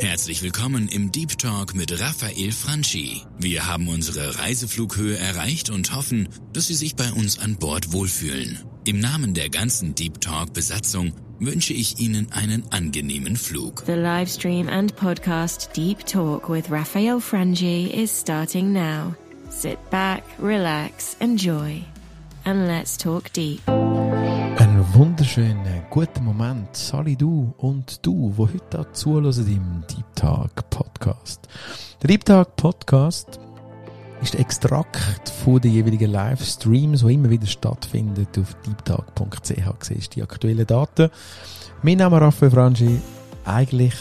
Herzlich willkommen im Deep Talk mit Raphael Franchi. Wir haben unsere Reiseflughöhe erreicht und hoffen, dass Sie sich bei uns an Bord wohlfühlen. Im Namen der ganzen Deep Talk Besatzung wünsche ich Ihnen einen angenehmen Flug. The live stream and podcast Deep Talk with Raphael Frangi is starting now. Sit back, relax, enjoy, and let's talk deep. Wunderschönen guten Moment, Sally du und du, wo heute da zuhören im Deep Talk Podcast. Der Deep Talk Podcast ist der Extrakt von den jeweiligen Livestreams, die immer wieder stattfinden auf deeptalk.ch. Siehst die aktuellen Daten. Mein Name ist Raphael Frangi, eigentlich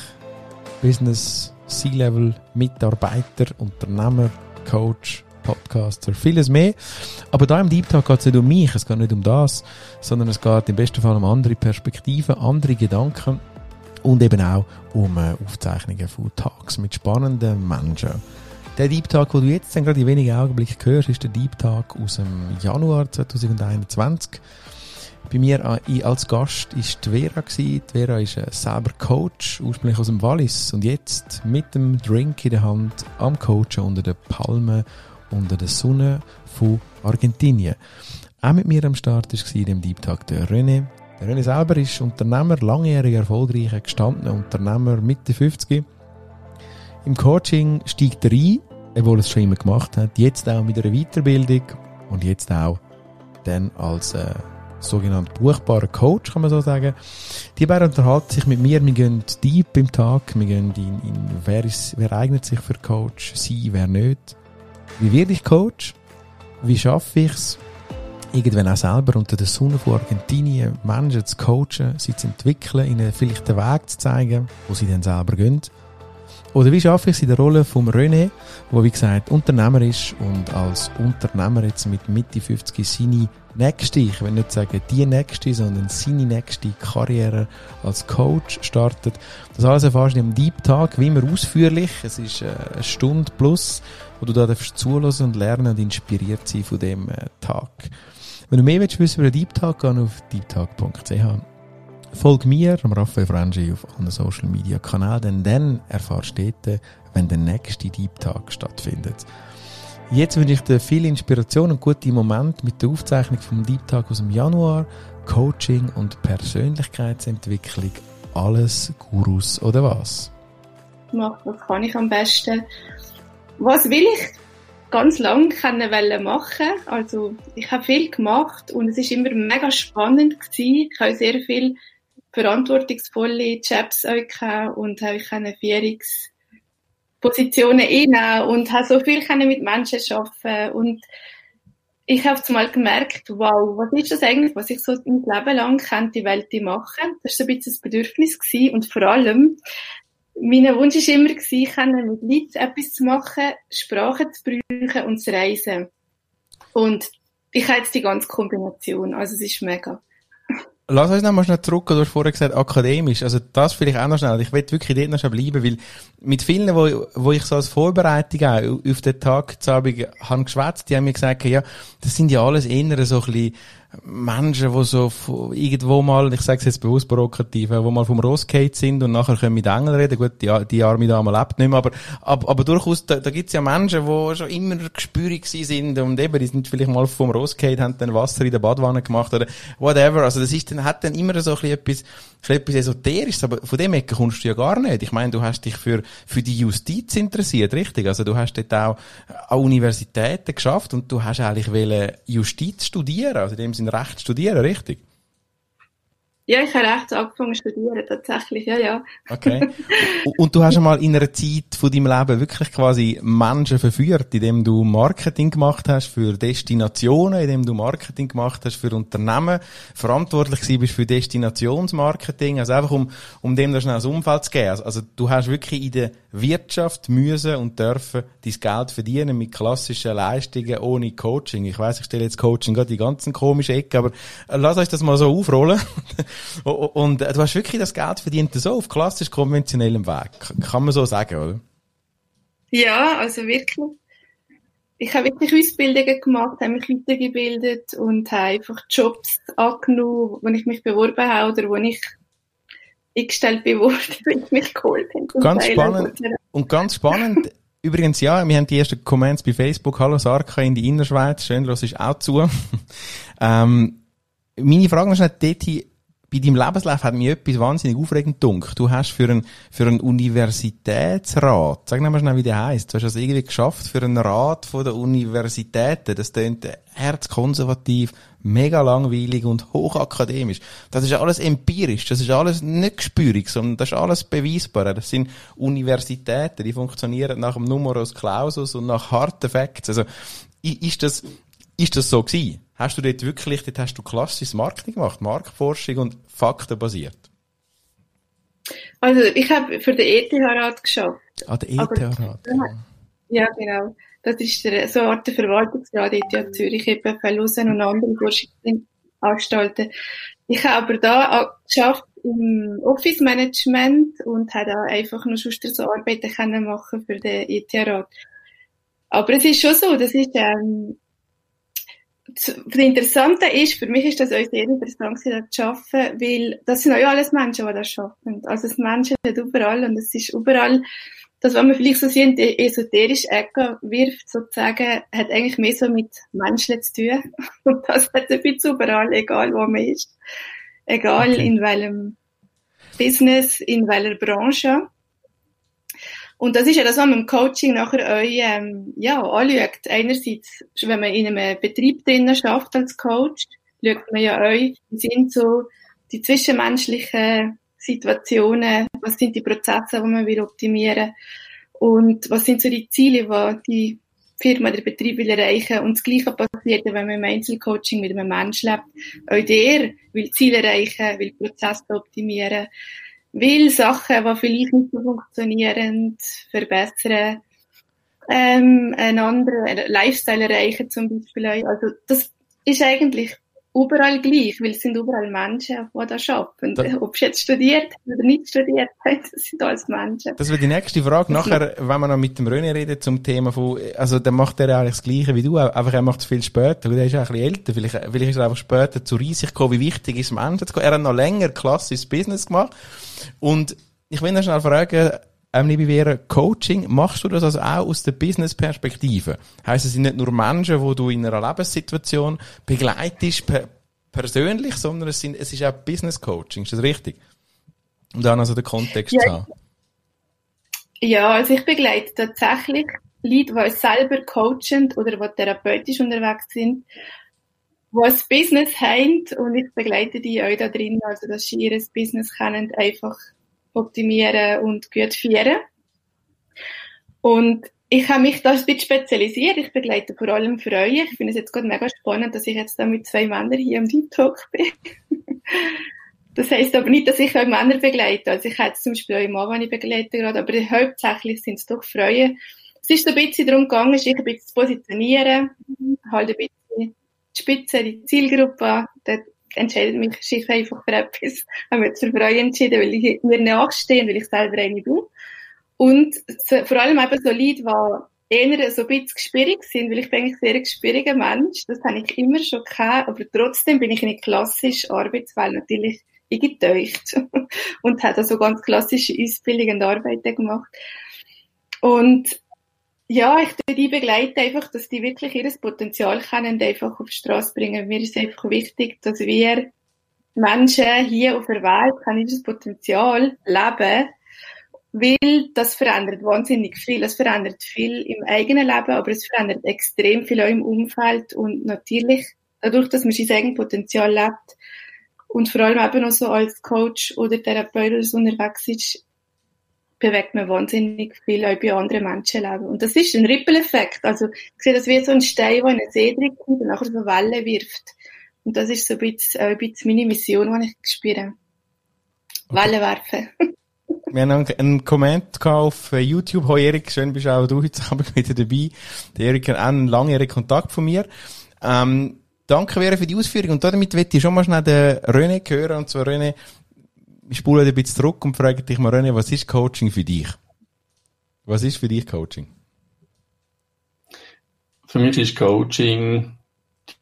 Business C-Level Mitarbeiter, Unternehmer, Coach, Podcaster, vieles mehr. Aber da im Deep Talk geht es nicht um mich, es geht nicht um das, sondern es geht im besten Fall um andere Perspektiven, andere Gedanken und eben auch um äh, Aufzeichnungen von Talks mit spannenden Menschen. Der Deep Talk, den du jetzt gerade in wenigen Augenblicken hörst, ist der Deep Talk aus dem Januar 2021. Bei mir äh, als Gast ist die Vera. Die Vera ist äh, selber Coach, ursprünglich aus dem Wallis und jetzt mit dem Drink in der Hand am Coachen unter den Palmen, unter der Sonne von Argentinien. Auch mit mir am Start war in dem Deep Talk der René. Der René selber ist Unternehmer, langjährig erfolgreicher, gestandener Unternehmer, Mitte 50. Im Coaching steigt er ein obwohl er es schon immer gemacht hat. Jetzt auch mit einer Weiterbildung und jetzt auch dann als äh, sogenannter buchbarer Coach, kann man so sagen. Die beiden unterhalten sich mit mir, wir gehen deep im Tag, wir gehen in, in wer, ist, wer eignet sich für Coach, sie, wer nicht. Wie werde ich Coach? Wie schaffe ich es? Irgendwann auch selber unter der Sonne von Argentinien Menschen zu coachen, sie zu entwickeln, ihnen vielleicht den Weg zu zeigen, wo sie dann selber gehen. Oder wie schaffe ich es in der Rolle vom René, wo wie gesagt Unternehmer ist und als Unternehmer jetzt mit Mitte 50 seine nächste, ich will nicht sagen die nächste, sondern seine nächste Karriere als Coach startet. Das alles erfährst du im Deep Talk, wie immer ausführlich. Es ist äh, eine Stunde plus, wo du da zuhören und lernen und inspiriert sein von dem äh, Tag. Wenn du mehr willst wissen über den Deep Talk, geh auf deeptalk.ch. Folge mir, Raphael Frangi, auf allen Social Media Kanälen, denn dann erfahrst du dort, wenn der nächste Deep Talk stattfindet. Jetzt wünsche ich dir viel Inspiration und gute Momente mit der Aufzeichnung vom Deep Talk aus dem Januar, Coaching und Persönlichkeitsentwicklung. Alles Gurus oder was? Mach, was kann ich am besten? Was will ich ganz lang können machen? Also, ich habe viel gemacht und es ist immer mega spannend gewesen. Ich habe sehr viel verantwortungsvolle Jobs und habe ich eine Führungspositionen inne und habe so viel mit Menschen arbeiten und ich habe mal gemerkt, wow, was ist das eigentlich, was ich so mein Leben lang könnte die Welt machen? Das war so ein bisschen das Bedürfnis gewesen und vor allem, mein Wunsch war immer gewesen, mit Leuten etwas zu machen, Sprache zu brauchen und zu reisen. Und ich habe jetzt die ganze Kombination, also es ist mega. Lass uns noch mal schnell zurück, du hast vorher gesagt, akademisch. Also das vielleicht auch noch schnell. Ich will wirklich dort noch schnell bleiben, weil mit vielen, wo, wo ich so als Vorbereitung auch auf den Tag zu Abend habe geschwätzt, die haben mir gesagt, ja, das sind ja alles eher so ein bisschen Menschen, die so irgendwo mal, ich sage es jetzt bewusst provokativ, wo mal vom Ross sind und nachher können mit Engeln reden. Gut, die, die arme Dame lebt nicht mehr, aber, aber, aber durchaus, da, da gibt es ja Menschen, die schon immer gespürig sind und eben, die sind vielleicht mal vom Ross haben dann Wasser in der Badwanne gemacht oder whatever. Also das ist dann, hat dann immer so ein bisschen etwas, etwas Esoterisches, aber von dem Ecke kommst du ja gar nicht. Ich meine, du hast dich für, für die Justiz interessiert, richtig? Also du hast dort auch an Universitäten geschafft und du hast eigentlich Justiz studieren, also in dem Sinne Recht studieren, richtig? Ja, ich habe Recht angefangen zu studieren, tatsächlich, ja, ja. Okay. Und du hast einmal in einer Zeit von deinem Leben wirklich quasi Menschen verführt, indem du Marketing gemacht hast für Destinationen, indem du Marketing gemacht hast für Unternehmen, verantwortlich bist für Destinationsmarketing, also einfach um, um dem da schnell das Umfeld zu geben. Also, also du hast wirklich in der Wirtschaft müssen und dürfen dein Geld verdienen mit klassischen Leistungen ohne Coaching. Ich weiß, ich stelle jetzt Coaching gerade die ganzen komischen Ecke, aber äh, lass euch das mal so aufrollen. Und äh, du hast wirklich das Geld verdient so auf klassisch konventionellem Weg. Kann man so sagen, oder? Ja, also wirklich. Ich habe wirklich Ausbildungen gemacht, habe mich weitergebildet und habe einfach Jobs angenommen, wo ich mich beworben habe oder wo ich eingestellt bin, worden, weil ich mich geholt habe. Ganz spannend. Und ganz spannend, übrigens, ja, wir haben die ersten Comments bei Facebook. Hallo Sarka in die Innerschweiz. Schön, los ist auch zu. ähm, meine Frage ist nicht dort bei deinem Lebenslauf hat mich etwas wahnsinnig aufregend dunkel. Du hast für einen, für einen Universitätsrat, sag mal schnell, wie der heisst. Du hast das irgendwie geschafft für einen Rat von der Universitäten. Das klingt herzkonservativ, mega langweilig und hochakademisch. Das ist alles empirisch. Das ist alles nicht gespürig, sondern das ist alles beweisbar. Das sind Universitäten, die funktionieren nach dem Numerus Clausus und nach harten Facts. Also, ist das, ist das so gewesen? Hast du dort wirklich, dort hast du klassisches Marketing gemacht, Marktforschung und faktenbasiert? Also ich habe für den ETH-Rat geschafft. Ah, der ETH-Rat. Ja. genau. Das ist der, so eine Art der Verwaltungsrat ETH Zürich, eben Verlusen und andere Forschungsanstalten. Ich habe aber da geschafft im Office Management und habe da einfach nur sonst so Arbeiten können machen für den ETH-Rat. Aber es ist schon so, das ist, ähm, das Interessante ist, für mich ist das auch sehr interessant, das zu arbeiten, weil das sind auch alles Menschen, die das schaffen. Also es Menschen nicht überall und es ist überall, das, was man vielleicht so in die esoterische Ecke wirft, sozusagen, hat eigentlich mehr so mit Menschen zu tun. Und das hat ein bisschen überall, egal wo man ist. Egal okay. in welchem Business, in welcher Branche. Und das ist ja das, was man im Coaching nachher euch, ähm, ja, anschaut. Einerseits, wenn man in einem Betrieb drinnen schafft als Coach, schaut man ja euch, wie sind so die zwischenmenschlichen Situationen, was sind die Prozesse, die man will optimieren und was sind so die Ziele, die die Firma, der Betrieb will erreichen. Und das Gleiche passiert, wenn man im Einzelcoaching mit einem Menschen lebt. Auch der will Ziele erreichen, will Prozesse optimieren will Sachen, die vielleicht nicht so funktionieren, verbessern, ähm, einen anderen Lifestyle erreichen zum Beispiel. Also das ist eigentlich überall gleich, weil es sind überall Menschen, die das arbeiten. Da, Ob sie jetzt studiert oder nicht studiert haben, das sind alles Menschen. Das wird die nächste Frage. Nachher, wenn wir noch mit dem René reden zum Thema von, also dann macht er eigentlich das Gleiche wie du, einfach er macht es viel später, der ist ja ein bisschen älter, vielleicht, vielleicht ist er einfach später zu riesig gekommen, wie wichtig ist Menschen zu kommen. Er hat noch länger klassisches Business gemacht und ich will noch schnell fragen, ähm, liebe Vera, Coaching, machst du das also auch aus der Business-Perspektive? Heißt es sind nicht nur Menschen, wo du in einer Lebenssituation begleitest, per persönlich, sondern es, sind, es ist auch Business-Coaching, ist das richtig? Um dann also den Kontext ja. zu haben. Ja, also ich begleite tatsächlich Leute, die selber coachend oder die therapeutisch unterwegs sind, die ein Business haben und ich begleite die auch da drin, also dass sie ihr Business können einfach optimieren und gut führen. Und ich habe mich da ein bisschen spezialisiert. Ich begleite vor allem Frauen. Ich finde es jetzt gerade mega spannend, dass ich jetzt da mit zwei Männern hier am Deep Talk bin. das heisst aber nicht, dass ich auch Männer begleite. Also ich jetzt zum Beispiel auch Mann, den ich begleite gerade, aber hauptsächlich sind es doch Frauen. Es ist so ein bisschen darum gegangen, sich ein bisschen zu positionieren, halt ein bisschen die Spitze, die Zielgruppe. Dort entscheidet mich ich einfach für etwas. Haben wir jetzt für Frauen entschieden, weil ich mir nachstehe, weil ich selber eine bin. Und vor allem eben so Leute, die eher so ein bisschen gespürig sind, weil ich bin eigentlich sehr gespüriger Mensch. Das habe ich immer schon gehabt, aber trotzdem bin ich in eine klassische Arbeitswelt natürlich eingetaucht und habe so ganz klassische Ausbildungen und Arbeiten gemacht. Und ja, ich tue die begleiten einfach, dass die wirklich ihr Potenzial können einfach auf die Straße bringen. Mir ist einfach wichtig, dass wir Menschen hier auf der Welt können dieses Potenzial leben, weil das verändert wahnsinnig viel. Es verändert viel im eigenen Leben, aber es verändert extrem viel auch im Umfeld und natürlich dadurch, dass man sein eigenes Potenzial lebt und vor allem eben auch so als Coach oder Therapeut oder so unterwegs ist, bewegt man wahnsinnig viel auch bei anderen Menschenleben. Und das ist ein Ripple-Effekt. Also, ich sehe das wie so ein Stein, der in einen See dringt und nachher so Wellen wirft. Und das ist so ein bisschen, ein bisschen meine Mission, die ich spüre. Wellen werfen. Wir haben einen Comment auf YouTube. Hoi Erik, schön bist auch du heute Abend wieder dabei. Der Erik hat einen langjährigen Kontakt von mir. Ähm, danke Vera für die Ausführung. Und damit möchte ich schon mal schnell den René hören. Und zwar René, spule ein bisschen zurück und frage dich mal, René, was ist Coaching für dich? Was ist für dich Coaching? Für mich ist Coaching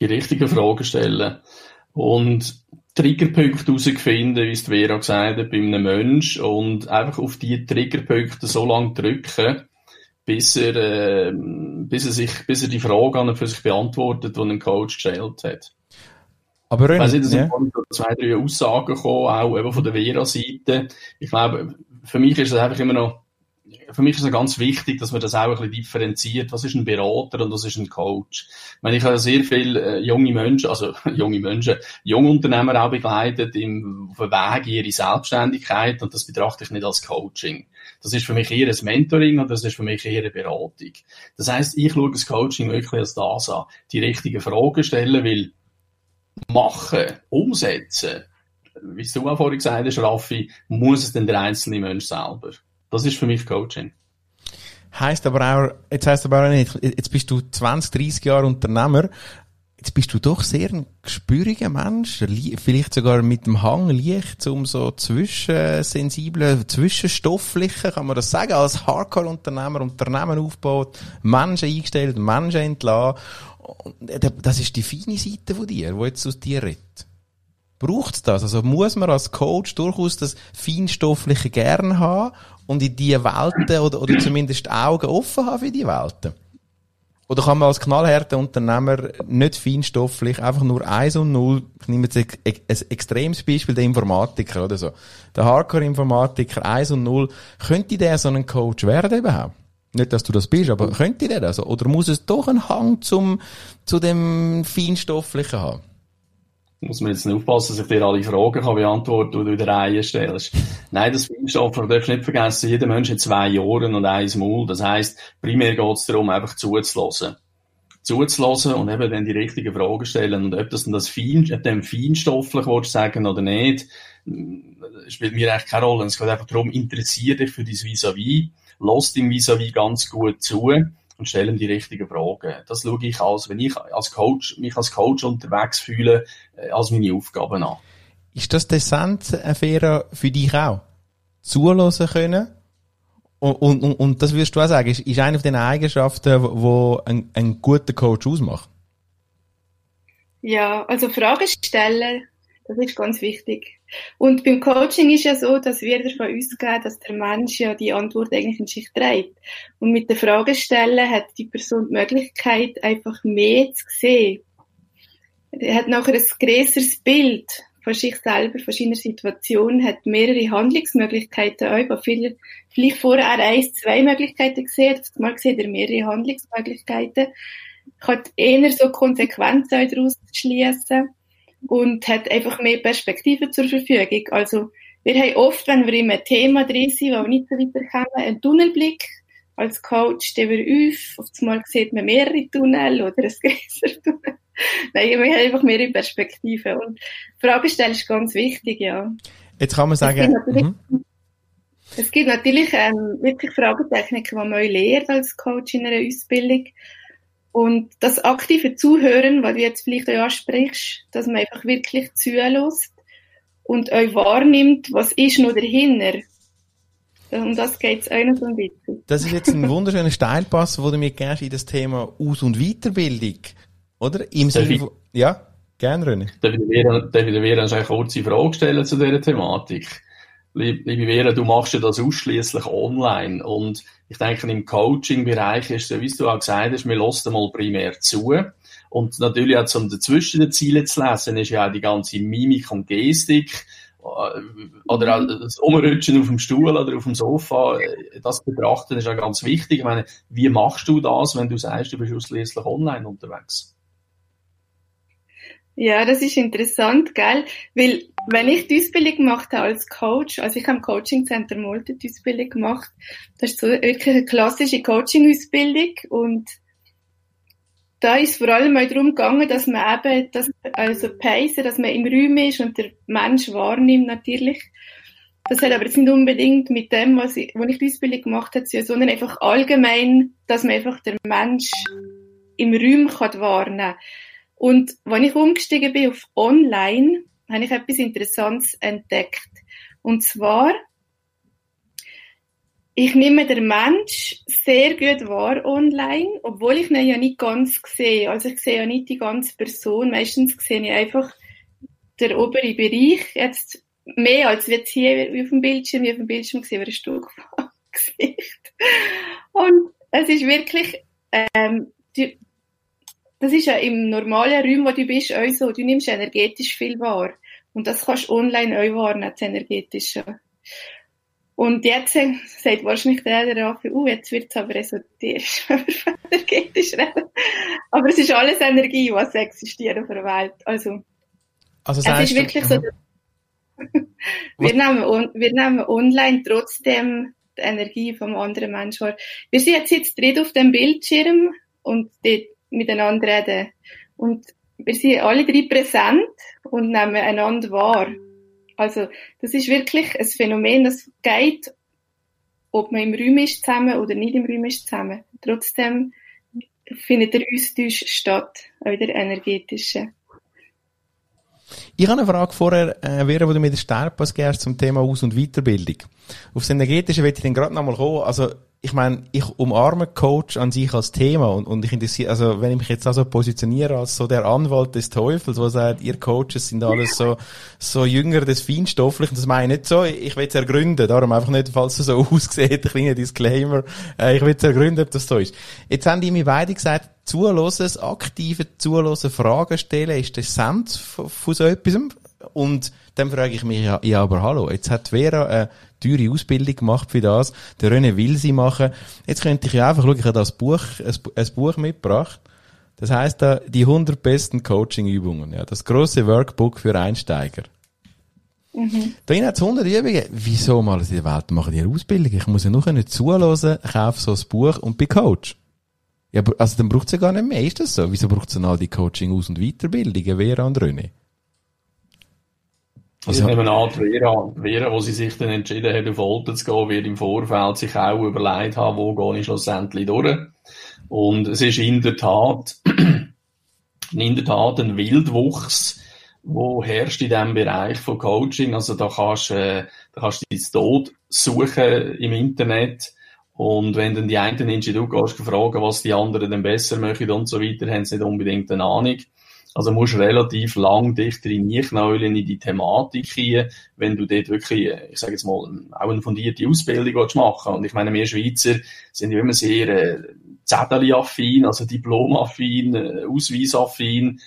die richtigen Fragen stellen und Triggerpunkte herausfinden, wie es Vera gesagt hat, bei einem Menschen und einfach auf diese Triggerpunkte so lange drücken, bis er, äh, bis er sich, bis er die Frage an für sich beantwortet, die ein Coach gestellt hat. Aber ich weiß nicht, ja. zwei, drei Aussagen gekommen, auch eben von der Vera-Seite. Ich glaube, für mich ist es einfach immer noch für mich ist es ganz wichtig, dass man das auch ein bisschen differenziert. Was ist ein Berater und was ist ein Coach? Ich meine, ich habe sehr viele äh, junge Menschen, also junge Menschen, junge Unternehmer auch begleitet im, auf dem Weg in ihre Selbstständigkeit und das betrachte ich nicht als Coaching. Das ist für mich eher ein Mentoring und das ist für mich eher eine Beratung. Das heißt, ich schaue das Coaching wirklich als das an. Die richtigen Fragen stellen, weil machen, umsetzen, wie du auch vorhin gesagt hast, Raffi, muss es denn der einzelne Mensch selber. Das ist für mich Coaching. Heißt aber auch, jetzt heißt aber auch nicht, jetzt bist du 20, 30 Jahre Unternehmer, jetzt bist du doch sehr ein gespüriger Mensch, vielleicht sogar mit dem Hang leicht um so zwischensensiblen, zwischenstofflichen, kann man das sagen, als Hardcore-Unternehmer Unternehmen aufbaut, Menschen eingestellt, Menschen entlassen. Das ist die feine Seite von dir, die jetzt aus dir redet. Braucht es das? Also muss man als Coach durchaus das Feinstoffliche gern haben und in diese Welten oder, oder zumindest Augen offen haben für die Welten? Oder kann man als knallharter Unternehmer nicht feinstofflich einfach nur eins und null, ich nehme jetzt ein extremes Beispiel, der Informatiker oder so. Der Hardcore-Informatiker eins und null, könnte der so ein Coach werden überhaupt? Nicht, dass du das bist, aber könnte der das? Oder muss es doch einen Hang zum, zu dem Feinstofflichen haben? muss man jetzt nicht aufpassen, dass ich dir alle Fragen kann beantworten kann, die du in der Reihe stellst. Nein, das Feinstoff, du darfst nicht vergessen, jeder Mensch hat zwei Ohren und eins Maul. Das heisst, primär geht es darum, einfach zuzulassen. Zuzulassen und eben dann die richtigen Fragen stellen. Und ob das dann das Fein, ob dem feinstofflich willst sagen oder nicht, spielt mir eigentlich keine Rolle. Es geht einfach darum, interessier dich für dein Vis-à-vis, lass dem Vis-à-vis ganz gut zu und stellen die richtigen Fragen. Das schaue ich als, wenn ich als Coach, mich als Coach unterwegs fühle, äh, als meine Aufgaben an. Ist das der Sand-Affäre für dich auch? Zulassen können? Und, und, und das würdest du auch sagen, ist, ist eine von den Eigenschaften, die ein, ein guter Coach ausmacht? Ja, also Fragen stellen, das ist ganz wichtig. Und beim Coaching ist ja so, dass wir davon ausgehen, dass der Mensch ja die Antwort eigentlich in sich trägt. Und mit der Fragestellen hat die Person die Möglichkeit, einfach mehr zu sehen. Er hat nachher ein größeres Bild von sich selber, von seiner Situation, hat mehrere Handlungsmöglichkeiten auch, viele, vielleicht vorher eins, zwei Möglichkeiten gesehen, hat, mal sieht er mehrere Handlungsmöglichkeiten, kann eher so Konsequenzen daraus schließen und hat einfach mehr Perspektiven zur Verfügung. Also wir haben oft, wenn wir in einem Thema drin sind, wo wir nicht so weiterkommen, einen Tunnelblick. Als Coach stehen wir auf, auf einmal sieht man mehrere Tunnel oder ein größeres Tunnel. Nein, wir haben einfach mehrere Perspektiven. Und Frage stellen ist ganz wichtig, ja. Jetzt kann man sagen, es gibt natürlich, mhm. ähm, wirklich Fragetechniken, die man lernt als Coach in einer Ausbildung. Und das aktive Zuhören, was du jetzt vielleicht auch ansprichst, dass man einfach wirklich zulässt und euch wahrnimmt, was ist noch dahinter. Um das geht es auch noch so ein bisschen. Das ist jetzt ein wunderschöner Steilpass, den du mir gehst in das Thema Aus- und Weiterbildung. Oder? Im Sinne von, ja, gerne, René. Darf ich dir eine kurze Frage stellen zu dieser Thematik? Liebe Vera, du machst ja das ausschließlich online und ich denke, im Coaching-Bereich ist es, wie du auch gesagt hast, wir lassen mal primär zu. Und natürlich auch um dazwischen die Ziele zu lesen, ist ja auch die ganze Mimik und Gestik, äh, oder auch das Umrutschen auf dem Stuhl oder auf dem Sofa, äh, das betrachten ist ja ganz wichtig. Ich meine, wie machst du das, wenn du sagst, du bist ausschließlich online unterwegs? Ja, das ist interessant, gell? Weil, wenn ich die Ausbildung gemacht habe als Coach, also ich habe im Coaching Center Molte die Ausbildung gemacht, das ist so wirklich eine klassische Coaching-Ausbildung und da ist vor allem mal darum gegangen, dass man eben, das, also Pacen, dass man im Raum ist und der Mensch wahrnimmt natürlich. Das hat aber jetzt nicht unbedingt mit dem, was ich, wo ich die Ausbildung gemacht habe, sondern einfach allgemein, dass man einfach der Mensch im Raum kann wahrnehmen kann. Und wenn ich umgestiegen bin auf Online, habe ich etwas Interessantes entdeckt. Und zwar, ich nehme den Mensch sehr gut wahr online, obwohl ich ihn ja nicht ganz sehe. Also ich sehe ja nicht die ganze Person. Meistens sehe ich einfach der obere Bereich, jetzt mehr als jetzt hier auf dem Bildschirm, wie auf dem Bildschirm gesehen, war ein Stück Gesicht. Und es ist wirklich, ähm, das ist ja im normalen Raum, wo du bist, auch so, du nimmst energetisch viel wahr. Und das kannst du online auch wahrnehmen, das Energetische. Und jetzt sagt wahrscheinlich der Raffi, uh, jetzt wird es aber esoterisch, wenn wir von energetisch reden. Aber es ist alles Energie, was existiert auf der Welt. Also, Also es ist wirklich so, wir nehmen, wir nehmen online trotzdem die Energie vom anderen Menschen wahr. Wir sind jetzt jetzt drin auf dem Bildschirm und dort miteinander reden. Und wir sind alle drei präsent und nehmen einander wahr. Also, das ist wirklich ein Phänomen, das geht, ob man im Raum ist zusammen oder nicht im Raum ist zusammen. Trotzdem findet der Austausch statt, auch der energetische. Ich habe eine Frage vorher, äh, Vera, du mir den Steilpass gehst zum Thema Aus- und Weiterbildung. Aufs Energetische will ich dann gerade nochmal kommen. Also, ich meine, ich umarme Coach an sich als Thema und, und ich interessiere, also wenn ich mich jetzt also positioniere als so der Anwalt des Teufels, wo sagt, ihr Coaches sind alles so, so Jünger des Feinstofflichen, das meine ich nicht so, ich will es ergründen, darum einfach nicht, falls es so aussieht, ein kleiner Disclaimer, äh, ich will es ergründen, ob das so ist. Jetzt haben die mir beide gesagt, Zuhören, aktive Zuhören, Fragen stellen, ist die Essenz von, von so etwas. Und dann frage ich mich, ja, ja, aber hallo, jetzt hat Vera eine teure Ausbildung gemacht für das, der René will sie machen. Jetzt könnte ich ja einfach schauen, ich habe das Buch, ein, ein Buch mitgebracht. Das heißt da, die 100 besten Coaching-Übungen, ja, das große Workbook für Einsteiger. Mhm. Da hat es 100 Übungen. Wieso mal in der Welt machen die Ausbildung? Ich muss ja nur nicht zuhören, kaufe so ein Buch und bin Coach. Ja, also dann braucht es ja gar nicht mehr. Ist das so? Wieso braucht es dann all die Coaching Aus- und Weiterbildungen, Vera und René? Also, ich nehme an, Vera, Vera, wo sie sich dann entschieden hat, auf Olten zu gehen, wird im Vorfeld sich auch überlegt haben, wo gehe ich schlussendlich durch. Und es ist in der Tat, in der Tat ein Wildwuchs, wo herrscht in diesem Bereich von Coaching. Also da kannst, äh, da kannst du dein Tod suchen im Internet. Und wenn dann die einen Institut gehst, fragen, was die anderen denn besser möchten und so weiter, haben sie nicht unbedingt eine Ahnung. Also musst relativ lang dich reinknäulen in die Thematik hier, wenn du dort wirklich, ich sage jetzt mal, auch eine fundierte Ausbildung machen Und ich meine, wir Schweizer sind ja immer sehr äh, Zettel-affin, also Diplom-affin, äh, Ausweis-affin.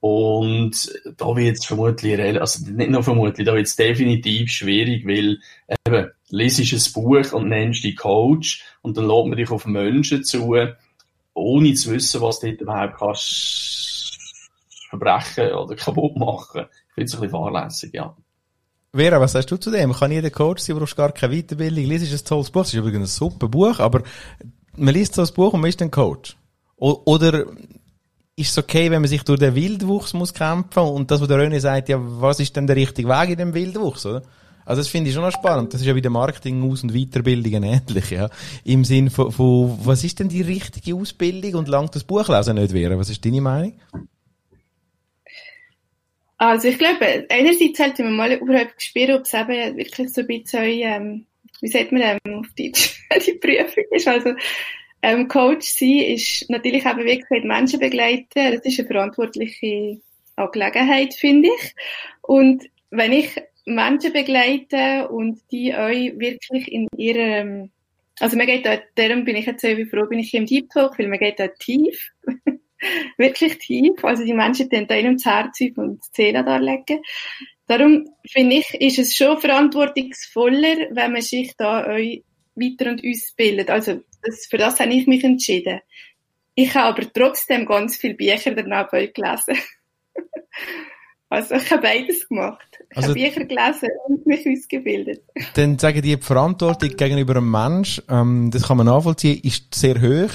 Und da wird es vermutlich, also nicht nur vermutlich, da wird es definitiv schwierig, weil eben, lesest ein Buch und nennst dich Coach und dann lädt man dich auf Menschen zu, ohne zu wissen, was du dort überhaupt kannst verbrechen oder kaputt machen. Ich finde es ein bisschen fahrlässig, ja. Vera, was sagst du zu dem? Kann jeder Coach sein, brauchst gar keine Weiterbildung, liest ein tolles Buch, das ist übrigens ein super Buch, aber man liest so ein Buch und man ist dann Coach. Oder ist es okay, wenn man sich durch den Wildwuchs muss kämpfen und das, was der René sagt, ja, was ist denn der richtige Weg in dem Wildwuchs, oder? Also das finde ich schon noch spannend. Das ist ja bei der Marketing Aus- und Weiterbildungen ähnlich, ja. Im Sinn von, von, was ist denn die richtige Ausbildung und langt das Buchlesen nicht wäre? Was ist deine Meinung? Also ich glaube, einerseits sollte man mal überhaupt spüren, ob es eben wirklich so ein bisschen, ähm, wie sagt man ähm, auf Deutsch, die Prüfung ist. Also ähm, Coach sein ist natürlich eben, wie gesagt, Menschen begleiten. Das ist eine verantwortliche Angelegenheit, finde ich. Und wenn ich Menschen begleite und die euch wirklich in ihrem, also man geht da, darum bin ich jetzt wie froh, bin ich hier im Deep Talk, weil man geht da tief, wirklich tief, also die Menschen die da das Herz und die Seele darlegen. Darum finde ich, ist es schon verantwortungsvoller, wenn man sich da euch weiter und ausbildet. Also das, für das habe ich mich entschieden. Ich habe aber trotzdem ganz viele Bücher danach euch gelesen. Also ich habe beides gemacht. Ich also, habe Bücher gelesen und mich ausgebildet. Dann sagen die, die Verantwortung gegenüber einem Mensch, ähm, das kann man nachvollziehen, ist sehr hoch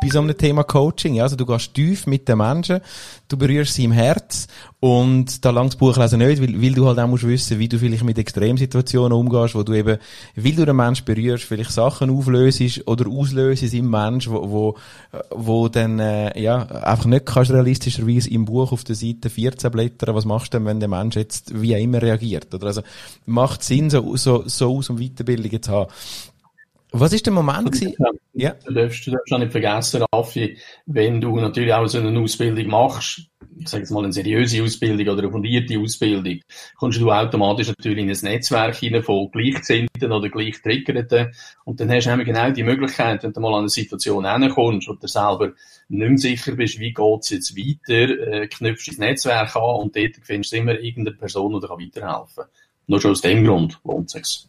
bei so einem Thema Coaching. Ja, also du gehst tief mit den Menschen, du berührst sie im Herz und da langt das Buch lesen nicht, weil, weil du halt auch musst wissen, wie du vielleicht mit Extremsituationen umgehst, wo du eben, weil du den Menschen berührst, vielleicht Sachen auflöst oder auslöst im Mensch, wo, wo, wo dann, äh, ja, einfach nicht kannst realistischerweise im Buch auf der Seite 14 blättern, was machst du denn, wenn der Mensch jetzt wie immer reagiert, oder? Also, macht Sinn, so, so, so Aus- und Weiterbildungen zu haben. Was ist der Moment gewesen? Ja. Du darfst, du darfst auch nicht vergessen, Raffi, wenn du natürlich auch so eine Ausbildung machst, ich sage jetzt mal, eine seriöse Ausbildung oder eine fundierte Ausbildung, kommst du automatisch natürlich in ein Netzwerk hinein von Gleichgesinnten oder Gleichtriggerten. Und dann hast du genau die Möglichkeit, wenn du mal an eine Situation hinkommst und du selber nicht mehr sicher bist, wie geht's jetzt weiter, äh, knüpfst das Netzwerk an und dort findest du immer irgendeine Person, die dir weiterhelfen kann. Nur schon aus dem Grund lohnt es sich.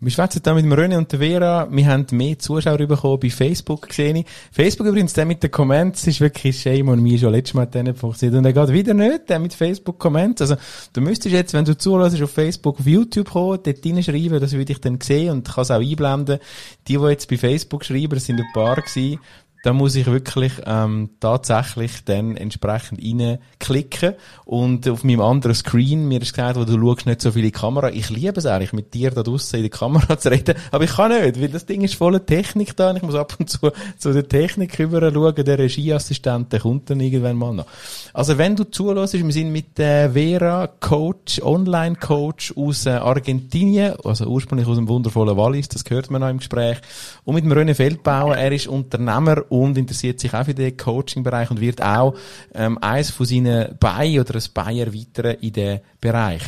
Wir schwätzen da mit dem René und der Vera. Wir haben mehr Zuschauer bekommen bei Facebook gesehen. Facebook übrigens, der mit den Comments ist wirklich shame und mir schon letztes Mal nicht funktioniert. Und er geht wieder nicht, der mit Facebook Comments. Also, du müsstest jetzt, wenn du zulässt, auf Facebook, auf YouTube kommen, dort reinschreiben, das würde ich dann sehen und kann es auch einblenden. Die, die jetzt bei Facebook schreiben, das sind ein paar gewesen, da muss ich wirklich ähm, tatsächlich dann entsprechend reinklicken. Und auf meinem anderen Screen, mir ist gesagt, wo du schaust nicht so viele Kamera. Ich liebe es eigentlich, mit dir da draussen in der Kamera zu reden, aber ich kann nicht, weil das Ding ist voller Technik da und ich muss ab und zu zu der Technik rüber schauen, der Regieassistent, der kommt dann irgendwann mal noch. Also wenn du zulässt, wir sind mit äh, Vera, Coach, Online-Coach aus äh, Argentinien, also ursprünglich aus dem wundervollen Wallis, das gehört man noch im Gespräch, und mit dem René Feldbauer, er ist Unternehmer und interessiert sich auch für den Coaching-Bereich und wird auch ähm, eins von seinen Beinen oder ein Bein erweitern in den Bereich.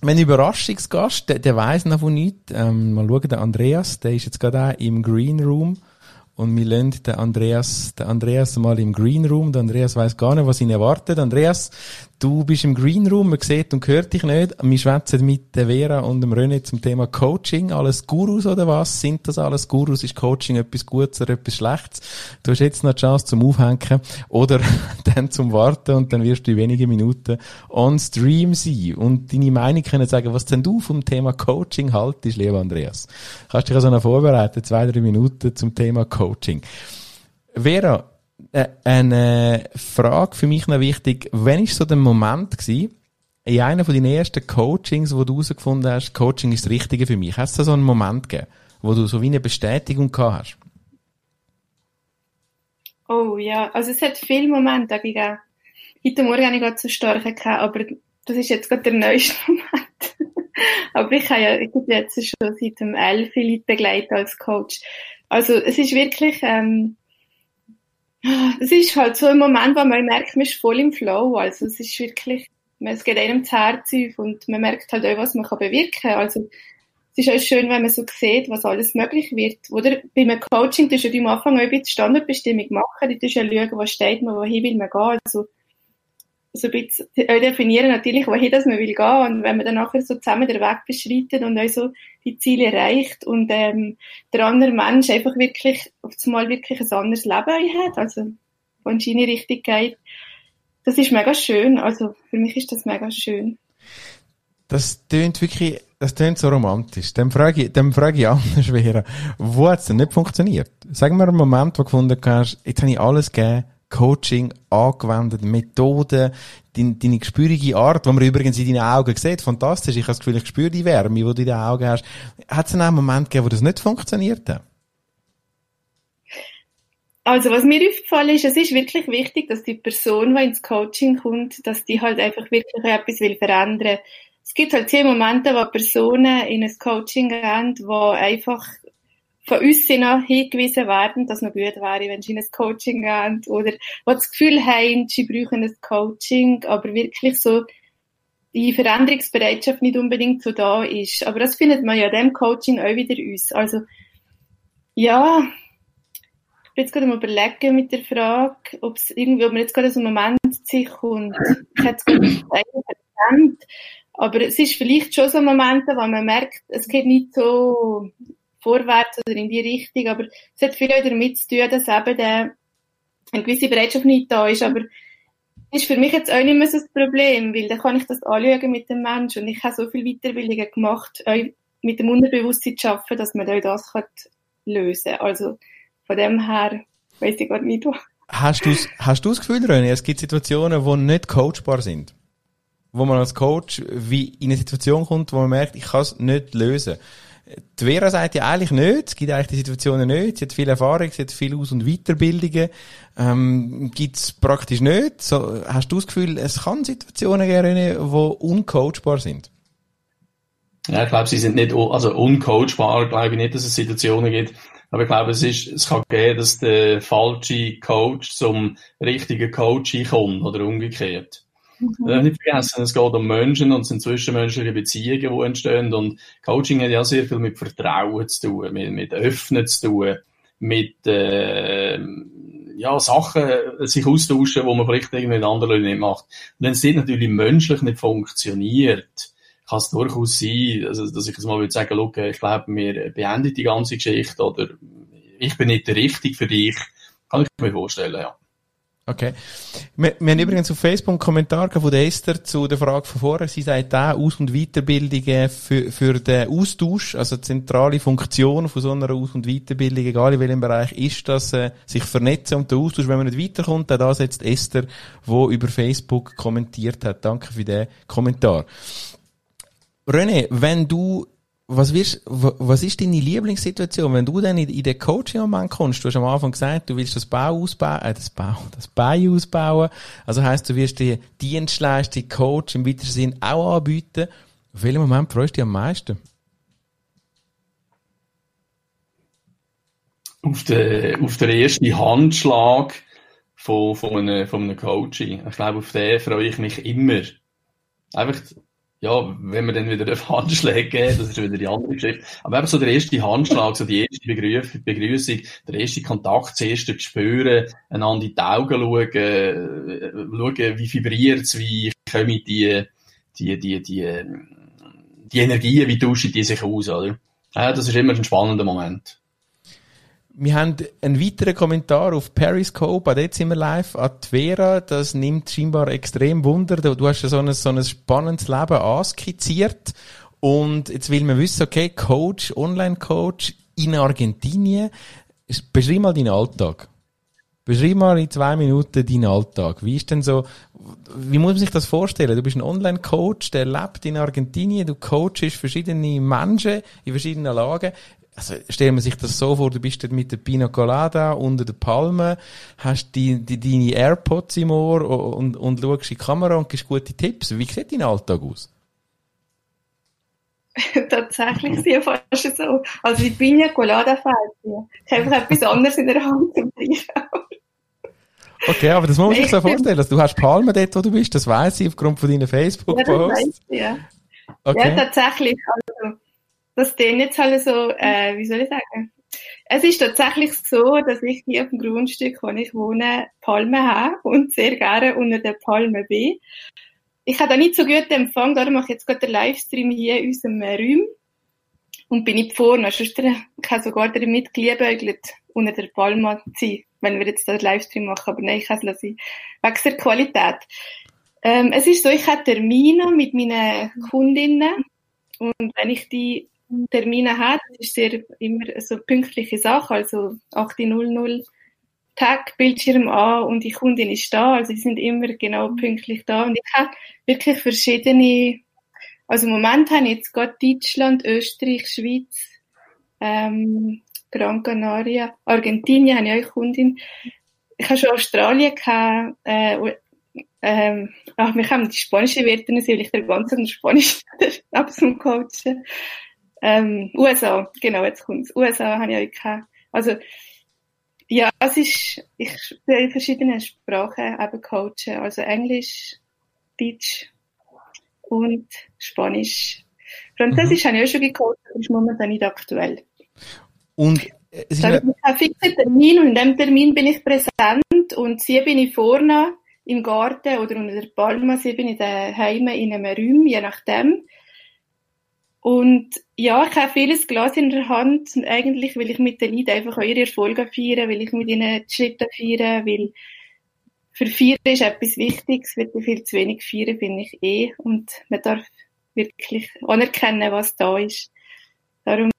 Mein Überraschungsgast, der, der weiss noch von nichts. Ähm, mal schauen, der Andreas, der ist jetzt gerade auch im Green Room. Und wir lassen den Andreas, den Andreas mal im Green Room. Der Andreas weiß gar nicht, was ihn erwartet. Andreas, Du bist im Green Room, man sieht und hört dich nicht. Wir schwätzen mit der Vera und dem René zum Thema Coaching. Alles Gurus oder was? Sind das alles Gurus? Ist Coaching etwas Gutes oder etwas Schlechtes? Du hast jetzt noch die Chance zum Aufhängen oder dann zum Warten und dann wirst du in wenigen Minuten on Stream sein und deine Meinung können sagen, was denn du vom Thema Coaching haltest, lieber Andreas. Kannst dich also noch vorbereiten, zwei, drei Minuten zum Thema Coaching. Vera, äh, eine Frage für mich noch wichtig. Wann ist so der Moment gewesen, in einem von deinen ersten Coachings, wo du herausgefunden hast, Coaching ist das Richtige für mich? Hast du so einen Moment gegeben, wo du so wie eine Bestätigung gehabt hast? Oh ja, also es hat viele Momente gegeben. Heute Morgen habe ich gerade so starke gehabt, aber das ist jetzt gerade der neueste Moment. aber ich habe ja ich habe jetzt schon seit dem 11 Leute begleitet als Coach. Also es ist wirklich, ähm, es ist halt so ein Moment, wo man merkt, man ist voll im Flow. Also es ist wirklich, es geht einem das Herz auf und man merkt halt auch, was man kann bewirken kann. Also es ist auch schön, wenn man so sieht, was alles möglich wird. Oder bei einem Coaching tust du ja am Anfang auch ein bisschen Standardbestimmung machen. Du tust ja schauen, was steht man, wohin will man gehen. Also so ein bisschen definieren natürlich, wohin das man will gehen. Und wenn man dann nachher so zusammen den Weg beschreitet und auch so die Ziele erreicht und ähm, der andere Mensch einfach wirklich auf einmal wirklich ein anderes Leben hat, also wo in seine Richtung geht, das ist mega schön. Also für mich ist das mega schön. Das tönt wirklich, das tönt so romantisch. Dann frage ich, dann frage ich anders, Vera, wo hat es denn nicht funktioniert? Sag mir einen Moment, wo du gefunden hast, jetzt habe ich alles gegeben, Coaching angewendet, Methoden, deine, deine gespürige Art, die man übrigens in deinen Augen sieht, fantastisch. Ich habe das Gefühl, ich spüre die Wärme, die du in den Augen hast. Hat es einen Moment gegeben, wo das nicht funktioniert hat? Also, was mir aufgefallen ist, es ist wirklich wichtig, dass die Person, die ins Coaching kommt, dass die halt einfach wirklich etwas will verändern. Es gibt halt zehn Momente, wo Personen in ein Coaching gehen, die einfach von uns noch hingewiesen werden, dass es noch gut wäre, wenn sie in ein Coaching gehen oder die das Gefühl haben, sie brauchen ein Coaching, aber wirklich so die Veränderungsbereitschaft nicht unbedingt so da ist. Aber das findet man ja dem Coaching auch wieder uns. Also, ja, ich bin jetzt gerade mal überlegen mit der Frage, ob es irgendwie, ob man jetzt gerade so einen Moment sich und ich hätte es gerade aber es ist vielleicht schon so Momente, wo man merkt, es geht nicht so vorwärts oder in die Richtung, aber es hat viel damit zu tun, dass eben der, eine gewisse Bereitschaft nicht da ist, aber das ist für mich jetzt auch nicht mehr so das Problem, weil dann kann ich das anschauen mit dem Menschen und ich habe so viele Weiterbildungen gemacht, auch mit dem Unterbewusstsein zu arbeiten, dass man auch das kann lösen kann. Also von dem her weiß ich gar nicht, wo. Hast du hast das Gefühl, René, es gibt Situationen, die nicht coachbar sind? Wo man als Coach wie in eine Situation kommt, wo man merkt, ich kann es nicht lösen. Die Vera sagt ja eigentlich nicht, es gibt eigentlich die Situationen nicht, sie hat viel Erfahrung, sie hat viel Aus- und Weiterbildungen, ähm, gibt's praktisch nicht. So, hast du das Gefühl, es kann Situationen geben, die uncoachbar sind? Ja, ich glaube, sie sind nicht, also uncoachbar, glaube ich nicht, dass es Situationen gibt. Aber ich glaube, es ist, es kann gehen, dass der falsche Coach zum richtigen Coach kommt oder umgekehrt. Mhm. Nicht vergessen, es geht um Menschen und es sind zwischenmenschliche Beziehungen, die entstehen. Und Coaching hat ja sehr viel mit Vertrauen zu tun, mit, mit Öffnen zu tun, mit äh, ja, Sachen sich austauschen, wo man vielleicht irgendwie mit anderen Leuten nicht macht. Und wenn es dort natürlich menschlich nicht funktioniert, kann es durchaus sein, also, dass ich jetzt mal würde sagen, look, ich glaube, wir beenden die ganze Geschichte oder ich bin nicht der Richtige für dich. Kann ich mir vorstellen, ja. Okay. Wir, wir haben übrigens auf Facebook einen Kommentar von der Esther zu der Frage von vorher. Sie sagt da Aus- und Weiterbildungen für, für den Austausch, also die zentrale Funktion von so einer Aus- und Weiterbildung, egal in welchem Bereich, ist das, äh, sich vernetzen und der Austausch, wenn man nicht weiterkommt, da setzt Esther, wo über Facebook kommentiert hat. Danke für den Kommentar. René, wenn du was wirst, was ist deine Lieblingssituation, wenn du dann in, in den Coaching-Moment kommst? Du hast am Anfang gesagt, du willst das Bau ausbauen, äh, das Bau, das Bein ausbauen. Also heisst, du wirst die Dienstleistung Coach im weiteren Sinn auch anbieten. Auf welchen Moment freust du dich am meisten? Auf den, auf den ersten Handschlag von, von einem, von einem Coaching. Ich glaube, auf den freue ich mich immer. Einfach, ja, wenn wir dann wieder auf Handschläge geben, das ist wieder die andere Geschichte. Aber eben so der erste Handschlag, so die erste Begrüßung, Begrüßung der erste Kontakt, das erste spüren, einander in die Augen schauen, äh, schauen, wie vibriert es, wie kommen die, die, die, die, die Energien, wie tauschen die sich aus, oder? Ja, das ist immer ein spannender Moment. Wir haben einen weiteren Kommentar auf Periscope, dort sind wir live, an Vera, das nimmt scheinbar extrem Wunder, du hast ja so ein, so ein spannendes Leben anskizziert und jetzt will man wissen, okay, Coach, Online-Coach in Argentinien, beschreib mal deinen Alltag. Beschreib mal in zwei Minuten deinen Alltag. Wie ist denn so, wie muss man sich das vorstellen? Du bist ein Online-Coach, der lebt in Argentinien, du coachst verschiedene Menschen in verschiedenen Lagen also stell man sich das so vor, du bist dort mit der Pina Colada unter der Palme, hast die, die, deine AirPods im Ohr und, und schaust in die Kamera und gibst gute Tipps. Wie sieht dein Alltag aus? Tatsächlich sehr fast so. Also die Pina Colada fehlt mir. Ich habe einfach etwas anderes in der Hand zum. Okay, aber das muss man sich so vorstellen. Also, du hast Palme dort, wo du bist, das weiß ich aufgrund von deinen Facebook-Posts. Ja, ja. Okay. ja, tatsächlich. Also, das klingt jetzt halt so, äh, wie soll ich sagen? Es ist tatsächlich so, dass ich hier auf dem Grundstück, wo ich wohne, Palmen habe und sehr gerne unter der Palme bin. Ich habe da nicht so gut Empfang, darum mache ich jetzt gerade den Livestream hier in unserem Raum und bin nicht vorne. Sonst ich habe sogar damit mitgeliebäugelt, unter der Palme sein, wenn wir jetzt den Livestream machen. Aber nein, ich kann es lassen. Wegen der Qualität. Ähm, es ist so, ich habe Termine mit meinen Kundinnen und wenn ich die Termine hat, ist sehr immer so pünktliche Sache, also 8.00 Tag, Bildschirm an und die Kundin ist da, also die sind immer genau pünktlich da und ich habe wirklich verschiedene, also im Moment habe ich jetzt gerade Deutschland, Österreich, Schweiz, ähm, Gran Canaria, Argentinien habe ich auch Kundin. Ich habe schon Australien gehabt, äh, ähm, ach, wir haben die spanische Werte, weil ich der ganze Spanisch ab zum Coachen. Ähm, USA, genau, jetzt kommt's. USA habe ich auch gehabt. Also, ja, es ist, ich bin in verschiedenen Sprachen eben coachen, also Englisch, Deutsch und Spanisch. Französisch mhm. habe ich auch schon gecoacht, aber ist momentan nicht aktuell. Und äh, es ist ich habe einen fixen Termin und in dem Termin bin ich präsent und sie bin ich vorne im Garten oder unter der Palme, sie bin ich daheim in einem Raum, je nachdem. Und ja, ich habe vieles Glas in der Hand und eigentlich will ich mit den Leuten einfach eure Erfolge feiern, will ich mit ihnen die Schritte feiern, weil für Feiern ist etwas Wichtiges, wird viel zu wenig feiern, finde ich eh. Und man darf wirklich anerkennen, was da ist. Darum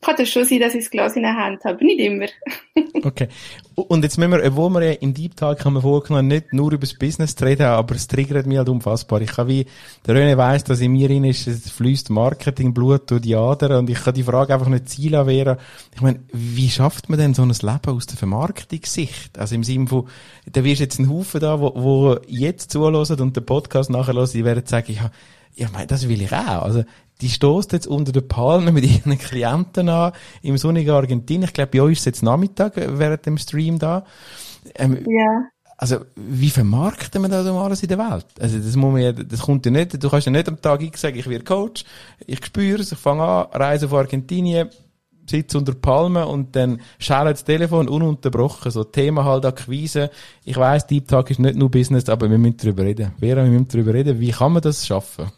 kann das schon sein, dass ich das Glas in der Hand habe, nicht immer. okay. Und jetzt müssen wir, obwohl wir ja im Deep Talk haben wir vorgenommen, nicht nur über das Business zu reden, aber es triggert mich halt unfassbar. Ich kann wie, der René weiss, dass in mir rein ist, es fließt Marketingblut durch die Adern und ich kann die Frage einfach nicht zielen wären. Ich meine, wie schafft man denn so ein Leben aus der Vermarktungssicht? Also im Sinne von, da wirst jetzt ein Haufen da, wo, wo jetzt zuhören und den Podcast nachher hören, die werden sagen, ja, ja, mein, das will ich auch. Also, die stoßt jetzt unter der Palme mit ihren Klienten an, im sonnigen Argentinien. Ich glaube, bei euch ist es jetzt Nachmittag äh, während dem Stream da. Ähm, ja. Also, wie vermarkten wir das um alles in der Welt? Also, das muss man ja, das kommt ja nicht, du kannst ja nicht am Tag X sagen, ich werde Coach, ich spüre es, ich fange an, reise auf Argentinien, sitze unter Palmen und dann schallt das Telefon ununterbrochen. So Thema halt Akquise. Ich weiss, Deep Talk ist nicht nur Business, aber wir müssen darüber reden. Vera, wir müssen darüber reden. Wie kann man das schaffen?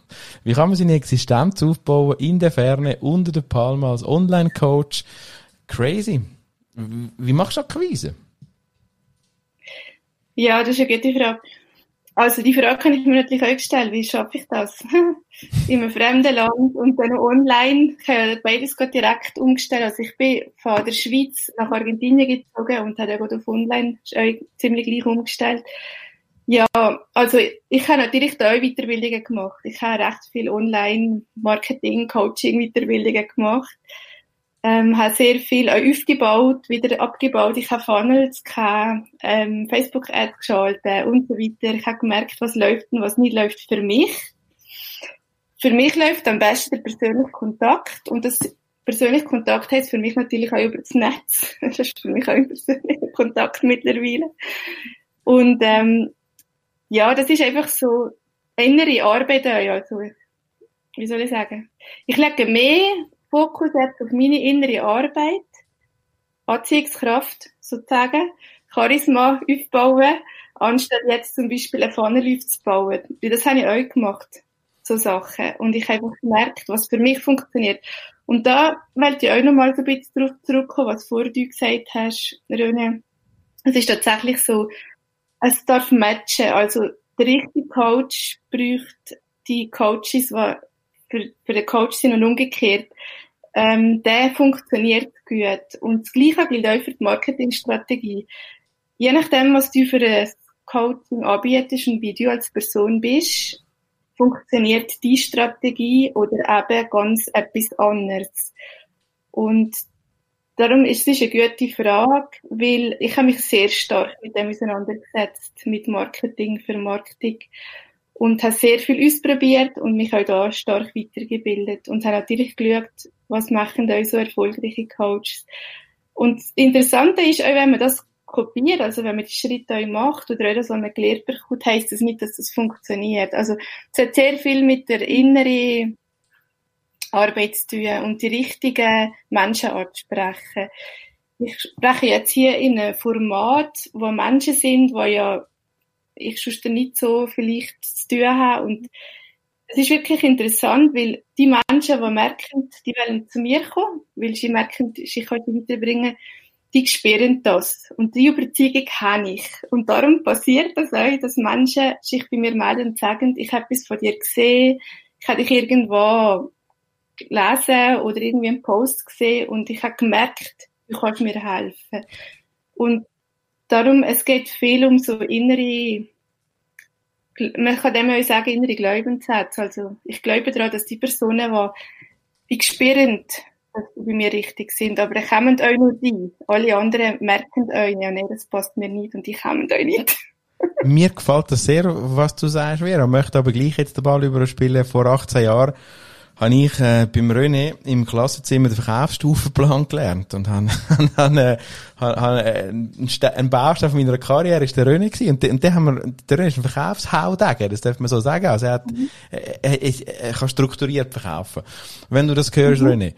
Wie kann man seine Existenz aufbauen in der Ferne, unter der Palme als Online-Coach? Crazy. Wie machst du Akquise? Ja, das ist eine gute Frage. Also die Frage kann ich mir natürlich auch stellen, wie schaffe ich das? In einem fremden Land und dann online. Ich habe ja beides direkt umgestellt. Also ich bin von der Schweiz nach Argentinien gezogen und habe dann auf online ziemlich gleich umgestellt. Ja, also ich habe natürlich da auch Weiterbildungen gemacht. Ich habe recht viel Online-Marketing, Coaching, Weiterbildungen gemacht ähm, habe sehr viel auch aufgebaut, wieder abgebaut. Ich habe Funnels gehabt, ähm, Facebook-Ads geschaltet und so weiter. Ich habe gemerkt, was läuft und was nicht läuft für mich. Für mich läuft am besten der persönliche Kontakt und das persönliche Kontakt heißt für mich natürlich auch über das Netz. Das ist für mich auch ein persönlicher Kontakt mittlerweile. Und ähm, ja, das ist einfach so innere Arbeit, also wie soll ich sagen? Ich lege mehr Fokus jetzt auf meine innere Arbeit, Anziehungskraft sozusagen, Charisma aufbauen, anstatt jetzt zum Beispiel eine Funnel aufzubauen. Weil das habe ich auch gemacht, so Sachen. Und ich habe einfach gemerkt, was für mich funktioniert. Und da wollte ich auch noch mal so ein bisschen darauf zurückkommen, was vorher du gesagt hast, René. Es ist tatsächlich so, es darf matchen. Also, der richtige Coach braucht die Coaches, die für, für den Coach sind und umgekehrt. Ähm, der funktioniert gut. Und das Gleiche gilt auch für die Marketingstrategie. Je nachdem, was du für ein Coaching anbietest und wie du als Person bist, funktioniert die Strategie oder eben ganz etwas anderes. Und darum ist es eine gute Frage, weil ich habe mich sehr stark mit dem auseinandergesetzt, mit Marketing, Vermarktung und habe sehr viel ausprobiert und mich auch da stark weitergebildet und habe natürlich geschaut, was machen da so erfolgreiche Coaches. Und das Interessante ist auch, wenn man das kopiert, also wenn man die Schritte auch macht oder das, was man gelernt bekommt, heisst das nicht, dass das funktioniert. Also es hat sehr viel mit der inneren Arbeit zu tun und die richtigen Menschen anzusprechen. Ich spreche jetzt hier in einem Format, wo Menschen sind, wo ja ich sonst nicht so vielleicht zu tun habe. Und es ist wirklich interessant, weil die Menschen, die merken, die wollen zu mir kommen, weil sie merken, sie weiterbringen, die spüren das. Und die Überzeugung habe ich. Und darum passiert das auch, dass Menschen sich bei mir melden und sagen, ich habe etwas von dir gesehen, ich habe dich irgendwo gelesen oder irgendwie einen Post gesehen und ich habe gemerkt, du kannst mir helfen. Und darum, es geht viel um so innere, man kann dem auch sagen, innere Glaubenssätze. Also, ich glaube daran, dass die Personen, die, die spüren, dass sie bei mir richtig sind, aber die kommen auch nur die. Alle anderen merken euch, ja, nee, das passt mir nicht und die kommen euch nicht. mir gefällt das sehr, was du sagst, Vera. Ich möchte aber gleich jetzt den Ball überspielen. Vor 18 Jahren habe ich äh, beim René im Klassenzimmer den Verkaufsstufenplan gelernt und habe, habe, habe, habe äh, ein Baustein meiner Karriere ist der René gewesen und, und der haben wir, der René ist ein Verkaufshaudegen, das darf man so sagen, also er hat, mhm. er, er, er, kann strukturiert verkaufen. Wenn du das hörst, mhm. René,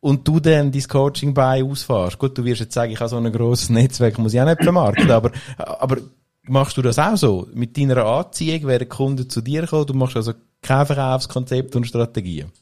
und du dann dein Coaching bei ausfährst, gut, du wirst jetzt sagen, ich habe so ein grosses Netzwerk, muss ich auch nicht vermarkten, aber, aber machst du das auch so? Mit deiner Anziehung werden Kunden zu dir kommen, du machst also kein Verkaufskonzept und Strategien?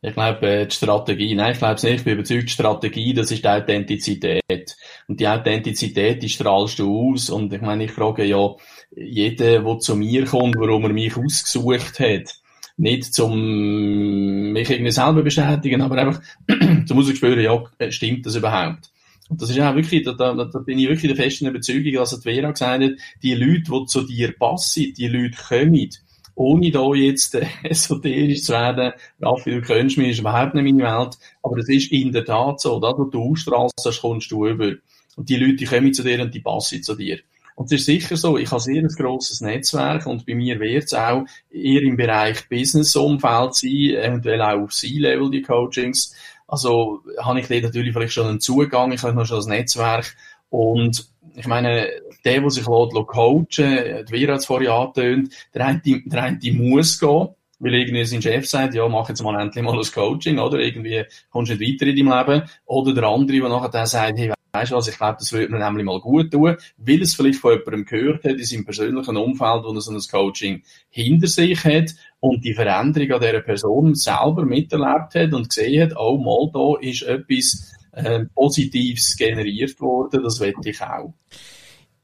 Ich glaube, äh, die Strategie, nein, ich glaube es nicht, ich bin überzeugt, die Strategie, das ist die Authentizität. Und die Authentizität, die strahlst du aus. Und ich meine, ich frage ja jeden, der zu mir kommt, warum er mich ausgesucht hat. Nicht zum mich irgendwie selber bestätigen, aber einfach zum Ausspüren, ja, stimmt das überhaupt? Und das ist auch wirklich, da, da, da bin ich wirklich der festen Überzeugung, dass die Vera gesagt hat, die Leute, die zu dir passen, die Leute kommen, ohne da jetzt äh, esoterisch zu werden, du kennst mich, ist überhaupt nicht meine Welt, aber es ist in der Tat so, das, was du ausstrahlst, kommst du über. Und die Leute, die kommen zu dir und die passen zu dir. Und es ist sicher so, ich habe sehr ein grosses Netzwerk und bei mir wird es auch eher im Bereich Business-Umfeld sein, eventuell auch auf C-Level die Coachings. Also habe ich dort natürlich vielleicht schon einen Zugang, ich habe noch schon das Netzwerk und ich meine, der, der sich coachen die Vera hat es vorhin angetönt, der eine, der muss gehen, weil irgendwie sein Chef sagt, ja, mach jetzt mal endlich mal ein Coaching, oder? Irgendwie kommst du nicht weiter in deinem Leben. Oder der andere, der nachher sagt, hey, weißt du was, ich glaube, das würde mir nämlich mal gut tun, weil es vielleicht von jemandem gehört hat in seinem persönlichen Umfeld, wo er so ein Coaching hinter sich hat und die Veränderung an dieser Person selber miterlebt hat und gesehen hat, oh, mal, da ist etwas äh, Positives generiert worden, das wette ich auch.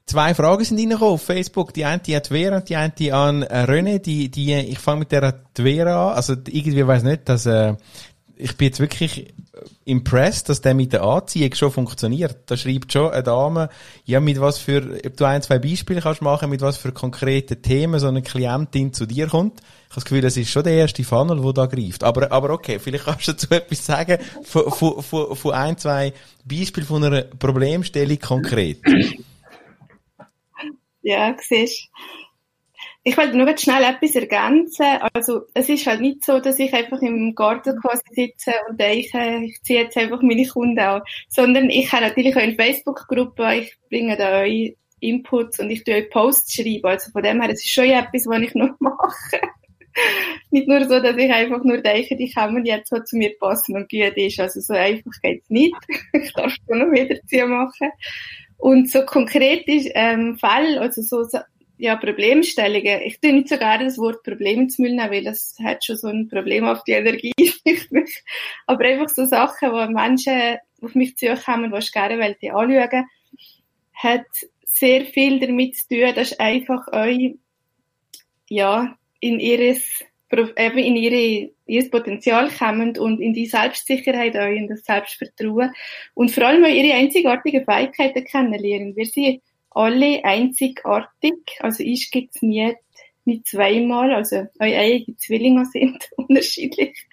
Zwei Fragen sind reingekommen auf Facebook. Die eine hat Vera und die eine an äh, René. Die, die, ich fange mit der Vera an. Also irgendwie weiß nicht, dass äh, ich bin jetzt wirklich impressed, dass der mit der Anziehung schon funktioniert. Da schreibt schon eine Dame, ja, mit was für, ob du ein, zwei Beispiele kannst machen, mit was für konkreten Themen so eine Klientin zu dir kommt. Ich habe das Gefühl, das ist schon der erste Funnel, der da greift. Aber, aber okay, vielleicht kannst du dazu etwas sagen, von, von, von, von ein, zwei Beispielen von einer Problemstellung konkret. Ja, siehst ich wollte nur schnell etwas ergänzen. Also, es ist halt nicht so, dass ich einfach im Garten quasi sitze und denke, ich ziehe jetzt einfach meine Kunden an. Sondern ich habe natürlich auch eine Facebook-Gruppe, ich bringe da eure Inputs und ich tue euch Posts schreiben. Also von dem her, es ist schon etwas, was ich noch mache. nicht nur so, dass ich einfach nur denke, die kommen jetzt so zu mir passen und gut ist. Also so einfach geht's nicht. ich darf schon noch wieder zu machen. Und so konkret ist, ähm, Fall, also so ja, Problemstellungen. Ich tue nicht so gerne das Wort Problem zu nehmen, weil das hat schon so ein Problem auf die Energie. Aber einfach so Sachen, wo Menschen auf mich zukommen, die ich gerne wollte anschauen, hat sehr viel damit zu tun, dass einfach euch, ja, in ihres, eben in ihre, ihr Potenzial kommen und in die Selbstsicherheit euch, in das Selbstvertrauen und vor allem auch ihre einzigartigen Fähigkeiten kennenlernen. Wir sind alle einzigartig. Also ich gibt's nicht, nicht zweimal. Also eure eigenen Zwillinge sind unterschiedlich.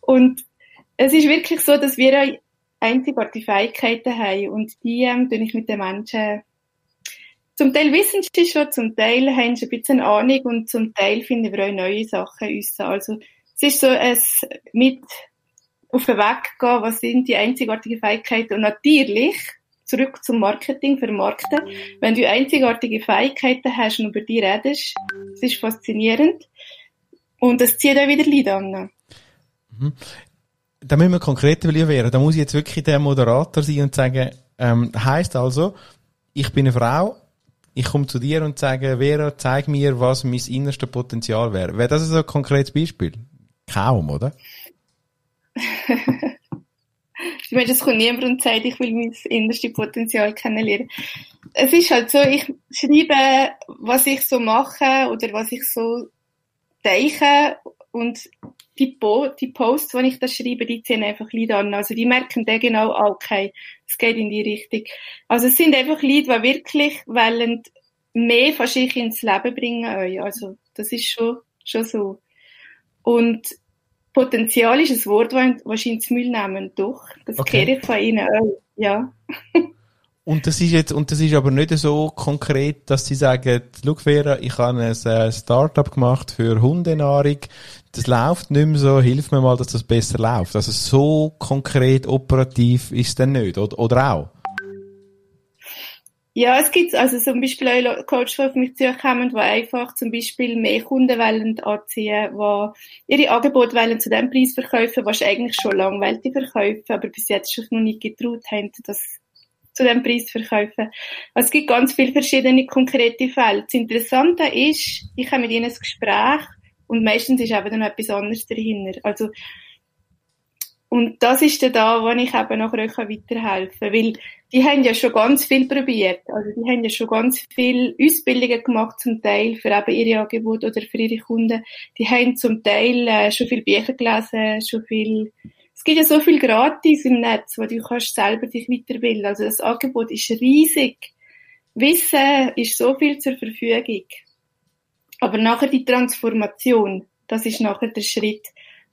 Und es ist wirklich so, dass wir einzigartige Fähigkeiten haben und die ähm, tue ich mit den Menschen zum Teil wissen sie schon, zum Teil haben sie ein bisschen Ahnung und zum Teil finden wir auch neue Sachen raus. Also es ist so ein mit auf den Weg gehen, was sind die einzigartigen Fähigkeiten und natürlich zurück zum Marketing, Vermarkten. Wenn du einzigartige Fähigkeiten hast und über die redest, das ist faszinierend. Und das zieht auch wieder Leute an. Mhm. Da müssen wir konkreter werden. Da muss ich jetzt wirklich der Moderator sein und sagen, ähm, heißt also, ich bin eine Frau, ich komme zu dir und sage, Vera, zeig mir, was mein innerstes Potenzial wäre. Wäre das ein konkretes Beispiel? Kaum, oder? Ich meine, das kommt niemand und sagt, ich will mein innerste Potenzial kennenlernen. Es ist halt so, ich schreibe, was ich so mache oder was ich so denke und die, po die Posts, die ich da schreibe, die ziehen einfach Leute an. Also die merken dann genau, ah, okay, es geht in die Richtung. Also es sind einfach Leute, die wirklich wollen mehr von sich ins Leben bringen. Also das ist schon, schon so. Und Potenzial ist ein Wort, das wahrscheinlich zu Müll nehmen. Doch, das okay. kehre ich von Ihnen auch. Ja. Und das ist jetzt, und das ist aber nicht so konkret, dass Sie sagen, schau Vera, ich habe ein äh, Startup gemacht für Hundenahrung, das läuft nicht mehr so, hilf mir mal, dass das besser läuft. Also so konkret operativ ist es dann nicht, oder, oder auch? Ja, es gibt also zum Beispiel auch Coaches, die auf mich zukommen, die einfach zum Beispiel mehr Kunden wollen anziehen, die ihre Angebote wollen zu dem Preis verkaufen, was eigentlich schon lange wollte verkaufen, aber bis jetzt schon noch nicht getraut haben, das zu dem Preis verkaufen. Also es gibt ganz viele verschiedene konkrete Fälle. Das Interessante ist, ich habe mit ihnen ein Gespräch und meistens ist eben noch etwas anderes dahinter. Also und das ist dann da, wo ich eben nachher auch weiterhelfen kann. Weil die haben ja schon ganz viel probiert. Also die haben ja schon ganz viel Ausbildungen gemacht, zum Teil für eben ihre Angebote oder für ihre Kunden. Die haben zum Teil äh, schon viel Bücher gelesen, schon viel, es gibt ja so viel gratis im Netz, wo du kannst selber dich weiterbilden. Also das Angebot ist riesig. Wissen ist so viel zur Verfügung. Aber nachher die Transformation, das ist nachher der Schritt,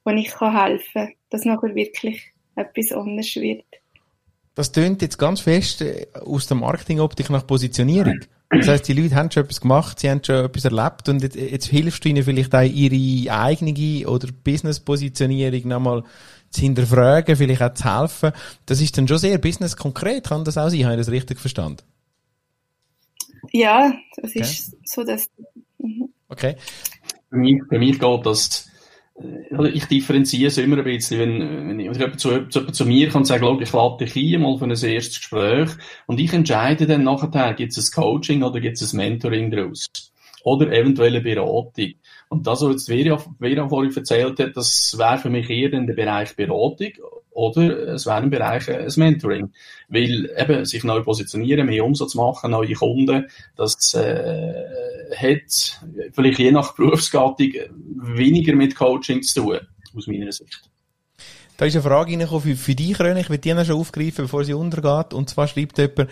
wo ich helfen kann, dass nachher wirklich etwas anderes wird. Das tönt jetzt ganz fest äh, aus der Marketingoptik nach Positionierung. Das heißt, die Leute haben schon etwas gemacht, sie haben schon etwas erlebt und jetzt, jetzt hilfst du ihnen vielleicht auch ihre eigene oder Business-Positionierung nochmal zu hinterfragen, vielleicht auch zu helfen. Das ist dann schon sehr business-konkret, kann das auch sein? Habe ich das richtig verstanden? Ja, das okay. ist so, dass... Mhm. Okay. Bei mir, bei mir geht das ich differenziere es immer ein bisschen, wenn, wenn jemand zu, zu, zu mir kann sagen, ich lade dich ein, mal für ein erstes Gespräch, und ich entscheide dann nachher, gibt es ein Coaching oder gibt es ein Mentoring daraus? Oder eventuell eine Beratung. Und das, was jetzt Vera, Vera vorhin erzählt hat, das wäre für mich eher in der Bereich Beratung oder es wäre im Bereich äh, ein Mentoring. Weil eben sich neu positionieren, mehr Umsatz machen, neue Kunden, das äh, hat vielleicht je nach Berufsgattung weniger mit Coaching zu tun, aus meiner Sicht. Da ist eine Frage reingekommen für, für dich, René. Ich will die schon aufgreifen, bevor sie untergeht. Und zwar schreibt jemand,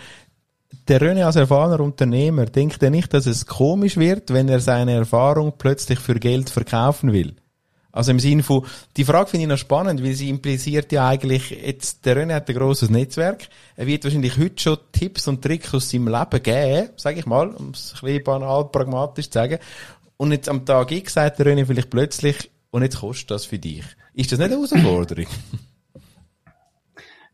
der René als erfahrener Unternehmer denkt er nicht, dass es komisch wird, wenn er seine Erfahrung plötzlich für Geld verkaufen will? Also im Sinne von, die Frage finde ich noch spannend, weil sie impliziert ja eigentlich, jetzt, der René hat ein grosses Netzwerk, er wird wahrscheinlich heute schon Tipps und Tricks aus seinem Leben geben, sage ich mal, um es ein bisschen banal, pragmatisch zu sagen. Und jetzt am Tag X sagt der René vielleicht plötzlich, und jetzt kostet das für dich. Ist das nicht eine Herausforderung?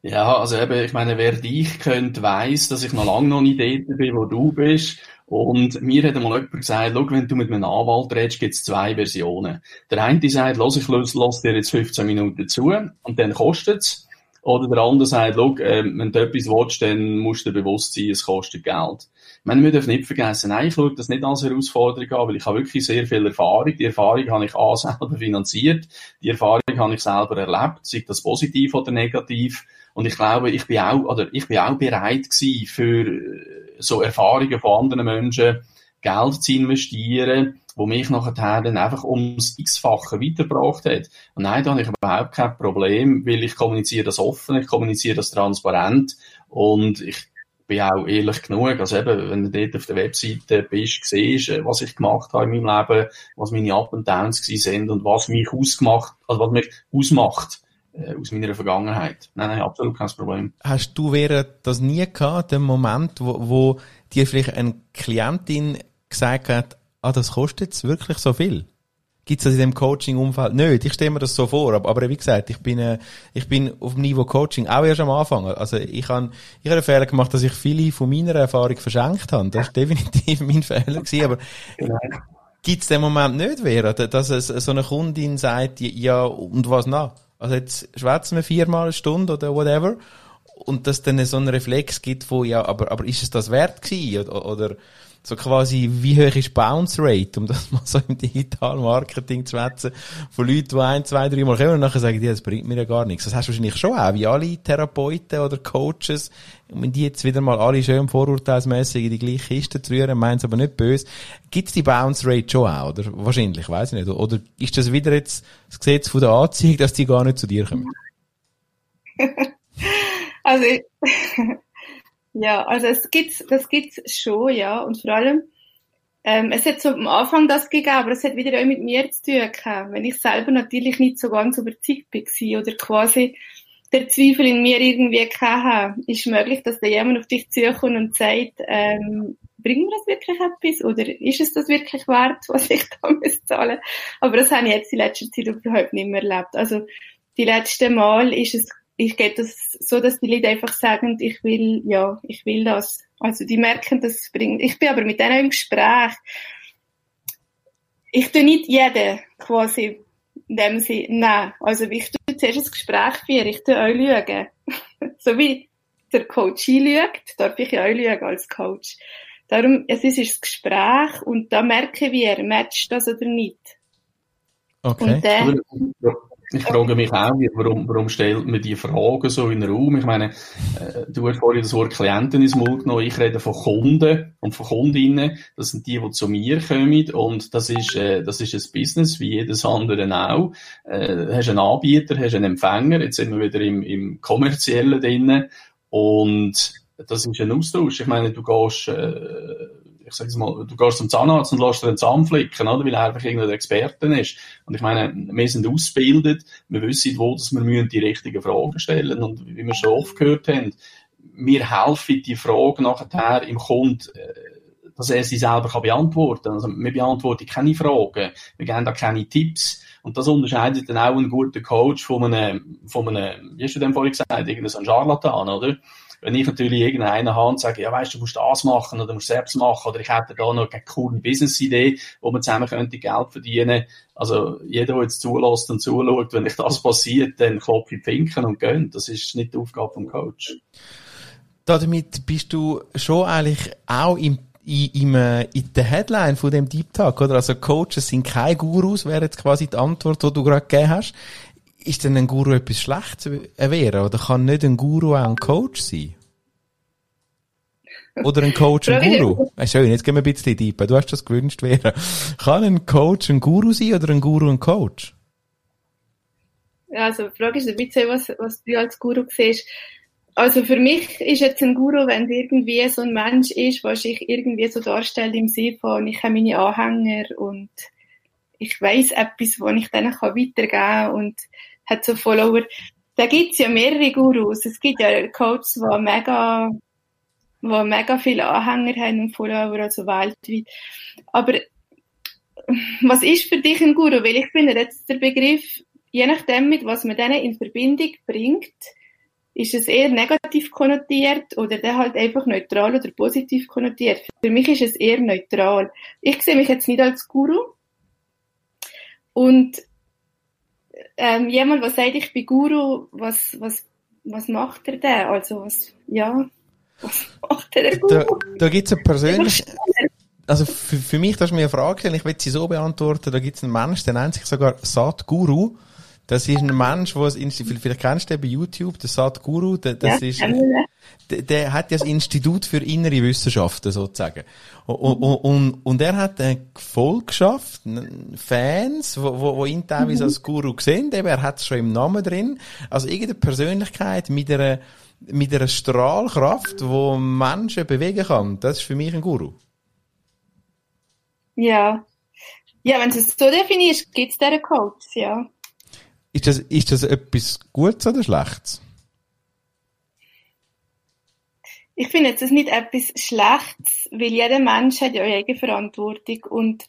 Ja, also eben, ich meine, wer dich kennt, weiss, dass ich noch lange noch nicht dort bin, wo du bist. Und mir hat einmal jemand gesagt, schau, wenn du mit einem Anwalt redest, gibt es zwei Versionen. Der eine sagt, lass ich lass dir jetzt 15 Minuten zu und dann kostet es. Oder der andere sagt, schau, äh, wenn du etwas willst, dann musst du dir bewusst sein, es kostet Geld. Ich meine, wir dürfen nicht vergessen, nein, ich schaue das nicht als Herausforderung an, weil ich habe wirklich sehr viel Erfahrung. Die Erfahrung habe ich A selber finanziert, die Erfahrung habe ich selber erlebt, sei das positiv oder negativ. Und ich glaube, ich bin auch, oder ich bin auch bereit gewesen, für äh, so Erfahrungen von anderen Menschen Geld zu investieren, wo mich nachher dann einfach ums x-fache weitergebracht hat. Und nein, da habe ich überhaupt kein Problem, weil ich kommuniziere das offen, ich kommuniziere das transparent und ich bin auch ehrlich genug, also eben, wenn du dort auf der Webseite bist, siehst, äh, was ich gemacht habe in meinem Leben, was meine Up und Downs sind und was mich ausgemacht, also was mich ausmacht aus meiner Vergangenheit. Nein, nein, absolut kein Problem. Hast du während das nie gehabt, den Moment, wo, wo dir vielleicht eine Klientin gesagt hat, ah, das kostet jetzt wirklich so viel? Gibt es das in dem Coaching-Umfeld? Nicht, ich stelle mir das so vor, aber, aber wie gesagt, ich bin, äh, ich bin auf dem Niveau Coaching auch erst am Anfang. Also ich habe ich hab einen Fehler gemacht, dass ich viele von meiner Erfahrung verschenkt habe. Das war definitiv mein Fehler gewesen, aber genau. gibt es den Moment nicht, Vera, dass es so eine Kundin sagt, ja, und was nach? Also jetzt schwätzen wir viermal eine Stunde oder whatever. Und dass dann so einen Reflex gibt, wo ja, aber, aber ist es das wert gewesen? Oder, oder so quasi, wie hoch ist Bounce Rate, um das mal so im digitalen Marketing zu schwätzen, von Leuten, die ein, zwei, drei Mal kommen und nachher sagen, die, das bringt mir ja gar nichts. Das hast du wahrscheinlich schon auch, wie alle Therapeuten oder Coaches, wenn die jetzt wieder mal alle schön vorurteilsmässig in die gleiche Kiste zu rühren, meinen es aber nicht böse. Gibt es die Bounce Rate schon auch, oder? Wahrscheinlich, weiß ich nicht. Oder ist das wieder jetzt das Gesetz von der Anziehung, dass die gar nicht zu dir kommen? also, ja, also es gibt's, das gibt's schon, ja. Und vor allem, ähm, es hat so am Anfang das gegeben, aber es hat wieder auch mit mir zu tun gehabt. Wenn ich selber natürlich nicht so ganz überzeugt war oder quasi der Zweifel in mir irgendwie hatte, ist möglich, dass da jemand auf dich zukommt und sagt, ähm, bringt mir das wirklich etwas oder ist es das wirklich wert, was ich da muss zahlen? Aber das habe ich jetzt in letzter Zeit überhaupt nicht mehr erlebt. Also die letzten Mal ist es ich gehe das so, dass die Leute einfach sagen, ich will, ja, ich will das. Also die merken, dass es bringt. Ich bin aber mit denen im Gespräch. Ich tue nicht jeden quasi in dem Sinne, nein. Also ich tue zuerst ein Gespräch führen, ich tue euch lügen. so wie der Coach lügt, darf ich auch lügen als Coach. Darum, es ist das Gespräch und da merken wir, matcht das oder nicht. Okay. Und dann, ich frage mich auch, warum, warum stellt man die Fragen so in den Raum? Ich meine, äh, du hast vorhin das Wort Klienten ins Mund genommen. Ich rede von Kunden und von Kundinnen. Das sind die, die zu mir kommen. Und das ist, äh, das ist ein Business, wie jedes andere auch. Äh, hast einen Anbieter, hast einen Empfänger. Jetzt sind wir wieder im, im Kommerziellen drinnen. Und das ist ein Austausch. Ich meine, du gehst, äh, ich sag's mal, du gehst zum Zahnarzt und lässt dir einen Zahn flicken, oder? Weil er einfach irgendein Experte ist. Und ich meine, wir sind ausgebildet, wir wissen, wo dass wir die richtigen Fragen stellen Und wie wir schon oft gehört haben, wir helfen die Frage nachher im Kunden, äh, dass er sie selber kann beantworten kann. Also, wir beantworten keine Fragen, wir geben da keine Tipps. Und das unterscheidet dann auch einen guten Coach von einem, von einem, wie hast du denn vorhin gesagt, irgendein Charlatan, oder? Wenn ich natürlich irgendeinen habe und sage, ja, weißt du, musst das machen oder du musst selbst machen oder ich hätte da noch eine coole Business-Idee, wo man zusammen könnte Geld verdienen. Also, jeder, der jetzt zulässt und zuschaut, wenn ich das passiert, dann klopfe ich die Finken und gönnt. Das ist nicht die Aufgabe vom Coach. Damit bist du schon eigentlich auch im in, in, äh, in der Headline von dem Deep Talk, oder? Also Coaches sind keine Gurus, wäre jetzt quasi die Antwort, die du gerade gegeben hast ist denn ein Guru etwas Schlechtes wäre? Oder kann nicht ein Guru auch ein Coach sein? Oder ein Coach ein Guru? Äh, schön, jetzt gehen wir ein bisschen deep. Du hast das gewünscht wäre. Kann ein Coach ein Guru sein oder ein Guru ein Coach? Ja, also die Frage ist ein bisschen, was, was du als Guru siehst. Also für mich ist jetzt ein Guru, wenn es irgendwie so ein Mensch ist, was ich irgendwie so darstelle im Sinne von, ich habe meine Anhänger und ich weiß etwas, was ich denen weitergeben kann und hat so Follower. Da gibt's ja mehrere Gurus. Es gibt ja Coaches, die mega, die mega viele Anhänger haben und Follower, also weltweit. Aber was ist für dich ein Guru? Weil ich finde jetzt der Begriff, je nachdem, mit was man denen in Verbindung bringt, ist es eher negativ konnotiert oder der halt einfach neutral oder positiv konnotiert. Für mich ist es eher neutral. Ich sehe mich jetzt nicht als Guru. Und ähm, jemand, der sagt, ich bin Guru, was, was, was macht er denn? Also, was, ja, was macht er Guru? Da, da gibt's eine persönliche, also für, für mich, das ist mir eine Frage, ich will sie so beantworten, da gibt's einen Mensch, der nennt sich sogar Sadhguru. Das ist ein Mensch, der vielleicht kennst du den bei YouTube, der Sadhguru, der, das ja, ist, der, der, hat ja das Institut für innere Wissenschaften sozusagen. Und, und, und er hat eine Gefolgschaft, Fans, wo, wo, wo ihn teilweise als Guru sehen, eben, er hat es schon im Namen drin. Also irgendeine Persönlichkeit mit einer, mit einer Strahlkraft, wo Menschen bewegen kann. Das ist für mich ein Guru. Ja. Ja, wenn du es so definierst, gibt es diesen Coach, ja. Ist das, ist das etwas Gutes oder Schlechtes? Ich finde jetzt das nicht etwas Schlechtes, weil jeder Mensch hat ja Eigenverantwortung und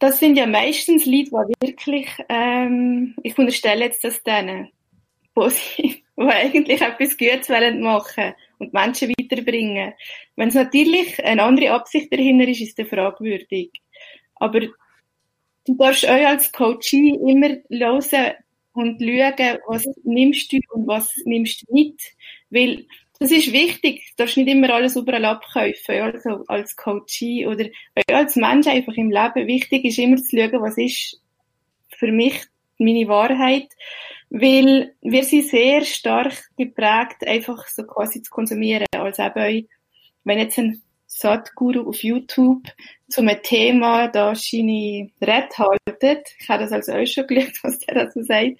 das sind ja meistens Leute, die wirklich, ähm, ich unterstelle jetzt das denen, die eigentlich etwas Gutes wollen machen und Menschen weiterbringen. Wenn es natürlich eine andere Absicht dahinter ist, ist das fragwürdig. Aber du darfst euch als Coachie immer hören und schauen, was nimmst du und was nimmst du nicht. Weil das ist wichtig. Du darfst nicht immer alles überall abkaufen, also als Coachie oder als Mensch einfach im Leben. Wichtig ist immer zu schauen, was ist für mich meine Wahrheit, weil wir sind sehr stark geprägt, einfach so quasi zu konsumieren, als eben, wenn jetzt ein Sadhguru auf YouTube zu einem Thema da seine Rede haltet, ich habe das also auch schon gelernt, was der dazu sagt,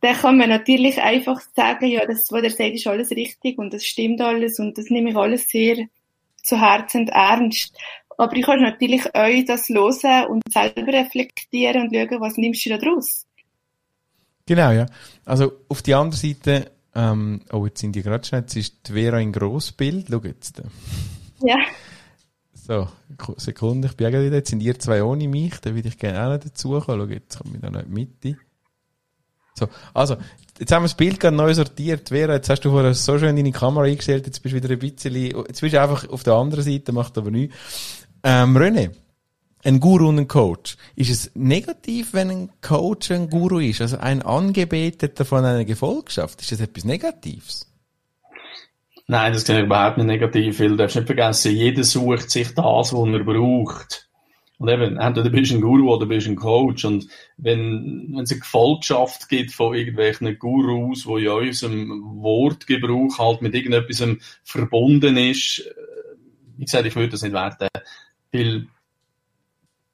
dann kann man natürlich einfach sagen, ja, das, was er sagt, ist alles richtig und das stimmt alles und das nehme ich alles sehr zu Herzen und ernst. Aber ich kann natürlich euch das hören und selber reflektieren und schauen, was nimmst du da draus? Genau, ja. Also auf die andere Seite, ähm, oh, jetzt sind die gerade schnell, jetzt ist die Vera in Grossbild, schau jetzt. Ja. So, Sekunde, ich bin wieder, jetzt sind ihr zwei ohne mich, da würde ich gerne auch noch dazu kommen. Schau, jetzt kommen wir da noch in die Mitte. So, also, jetzt haben wir das Bild gerade neu sortiert. Vera, jetzt hast du vorher so schön deine Kamera eingestellt, jetzt bist du wieder ein bisschen, jetzt bist du einfach auf der anderen Seite, macht aber nichts. Ähm, René, ein Guru und ein Coach. Ist es negativ, wenn ein Coach ein Guru ist? Also ein Angebeteter von einer Gefolgschaft? Ist das etwas Negatives? Nein, das kann ich überhaupt nicht negativ, weil du darfst nicht vergessen, jeder sucht sich das, was er braucht. Und eben, entweder bist du ein Guru oder bist ein Coach. Und wenn, wenn es eine Gefolgschaft gibt von irgendwelchen Gurus, wo in unserem Wortgebrauch halt mit irgendetwas verbunden ist, wie gesagt, ich würde das nicht werten. Weil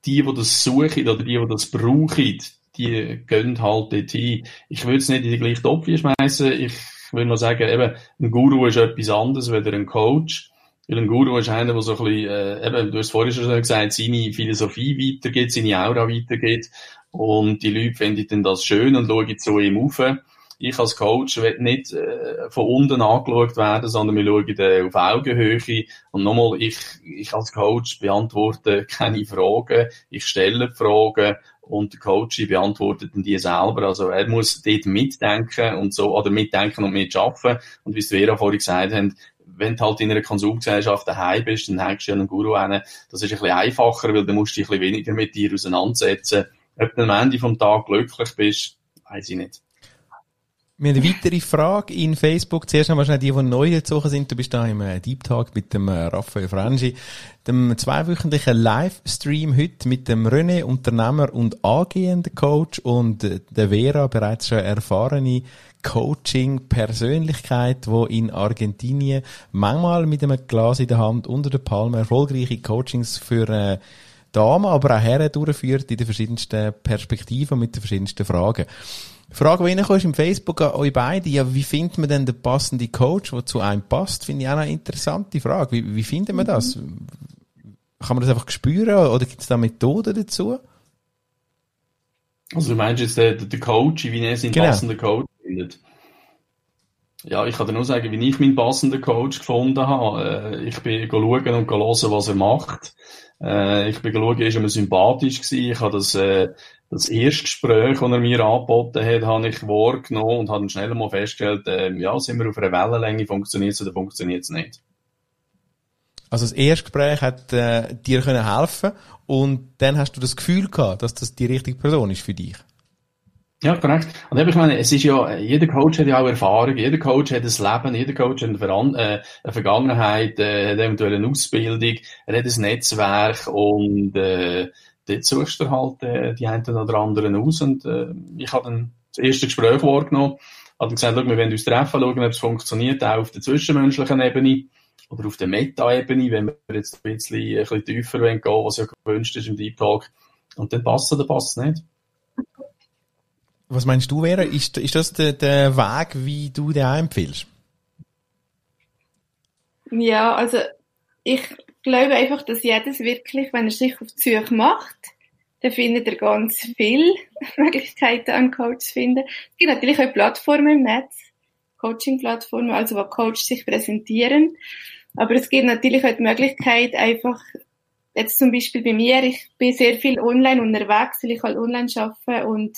die, die das suchen oder die, die das brauchen, die gehen halt dorthin. Ich würde es nicht in die gleiche Topf schmeißen. Ich würde nur sagen, eben, ein Guru ist etwas anderes als ein Coach. Weil ein Guru ist einer, der so ein bisschen, äh, eben, du hast vorhin schon gesagt, seine Philosophie weitergeht, seine Aura weitergeht. Und die Leute finden das schön und schauen zu ihm auf. ich als Coach will nicht äh, von unten angeschaut werden, sondern wir schauen äh, auf Augenhöhe. Und nochmal, ich, ich als Coach beantworte keine Fragen, ich stelle Fragen und der Coach beantwortet dann die selber. Also er muss dort mitdenken und so, oder mitdenken und mitschaffen. Und wie es Vera vorhin gesagt hat, wenn du halt in einer Konsumgesellschaft daheim bist, dann hängst du ja einen Guru hin. Das ist ein bisschen einfacher, weil dann musst du dich ein bisschen weniger mit dir auseinandersetzen. Ob du am Ende vom Tag glücklich bist, weiß ich nicht. Wir haben eine weitere Frage in Facebook. Zuerst einmal schnell die, die neu gezogen sind. Du bist da im äh, Deep Talk mit dem äh, Raphael Frangi, dem zweiwöchentlichen Livestream heute mit dem René, Unternehmer und angehender Coach und äh, der Vera, bereits schon erfahrene Coaching-Persönlichkeit, wo in Argentinien manchmal mit einem Glas in der Hand unter der Palme erfolgreiche Coachings für Damen, aber auch Herren durchführt in den verschiedensten Perspektiven mit den verschiedensten Fragen. Frage, die reinkommt, ist im Facebook an euch beide. Ja, wie findet man denn den passenden Coach, der zu einem passt? Finde ich auch eine interessante Frage. Wie, wie findet man das? Kann man das einfach spüren oder gibt es da Methoden dazu? Also du meinst jetzt der, der Coach, wie er seinen genau. passenden Coach findet? Ja, ich kann dir nur sagen, wie ich meinen passenden Coach gefunden habe. Äh, ich bin schauen und hören, was er macht. Äh, ich bin schauen, ist er mir sympathisch gewesen. Ich habe das äh, das erste Gespräch, das er mir angeboten hat, habe ich wahrgenommen und habe dann schnell mal festgestellt, äh, ja, sind wir auf einer Wellenlänge, funktioniert es oder funktioniert es nicht. Also das erste Gespräch hat äh, dir können helfen und dann hast du das Gefühl gehabt, dass das die richtige Person ist für dich. Ja, korrekt. Und ich meine, es ist ja, jeder Coach hat ja auch Erfahrung, jeder Coach hat ein Leben, jeder Coach hat eine, Veran äh, eine Vergangenheit, äh, hat eventuell eine Ausbildung, er hat ein Netzwerk und äh, dort suchst du halt äh, die einen oder anderen aus. Und äh, ich habe dann das erste Gespräch wahrgenommen, habe dann gesagt, wir wollen uns treffen, schauen, ob es funktioniert, auch auf der zwischenmenschlichen Ebene oder auf der Meta-Ebene, wenn wir jetzt ein bisschen, ein bisschen tiefer gehen wollen, was ja gewünscht ist im Deep Talk. Und dann passt es oder passt es nicht. Was meinst du, Vera? Ist, ist das der, der Weg, wie du den empfiehlst? Ja, also ich glaube einfach, dass jedes wirklich, wenn er sich auf die Suche macht, dann findet er ganz viele Möglichkeiten, einen Coach zu finden. Es gibt natürlich auch Plattformen im Netz, Coaching-Plattformen, also wo Coaches sich präsentieren. Aber es gibt natürlich auch die Möglichkeit, einfach, jetzt zum Beispiel bei mir, ich bin sehr viel online unterwegs, weil ich halt online arbeite und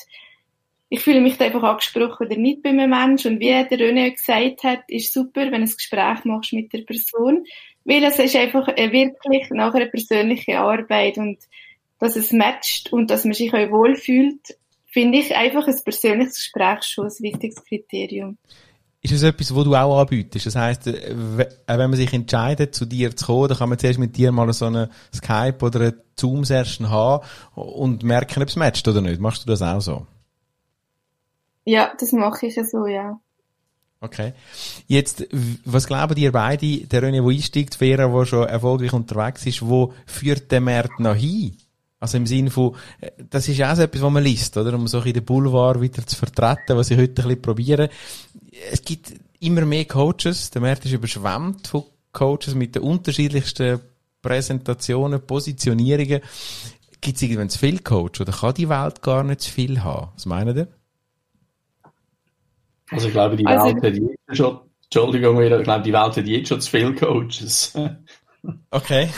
ich fühle mich da einfach angesprochen oder nicht bei einem Menschen. Und wie der René gesagt hat, ist super, wenn du ein Gespräch machst mit der Person. Weil es ist einfach wirklich nachher eine persönliche Arbeit und dass es matcht und dass man sich auch wohlfühlt, finde ich einfach ein persönliches Gespräch schon ein wichtiges Kriterium. Ist es etwas, wo du auch anbietest? Das heisst, äh, wenn man sich entscheidet, zu dir zu kommen, dann kann man zuerst mit dir mal so eine Skype oder eine Zoom-Session haben und merken, ob es matcht oder nicht. Machst du das auch so? Ja, das mache ich ja so, ja. Okay. Jetzt, was glauben ihr beide, der René, der einsteigt, Vera, der schon erfolgreich unterwegs ist, wo führt der Markt noch hin? Also im Sinne von, äh, das ist auch so etwas, was man liest, oder? Um so in den Boulevard wieder zu vertreten, was ich heute ein bisschen probiere. Es gibt immer mehr Coaches, der Markt ist überschwemmt von Coaches mit den unterschiedlichsten Präsentationen, Positionierungen. Gibt es irgendwann zu viel Coach oder kann die Welt gar nicht zu viel haben? Was meinen ihr? Also ich glaube, die also, Welt hat jetzt schon, Entschuldigung, ich glaube, die Welt hat jetzt schon zu viele Coaches. okay.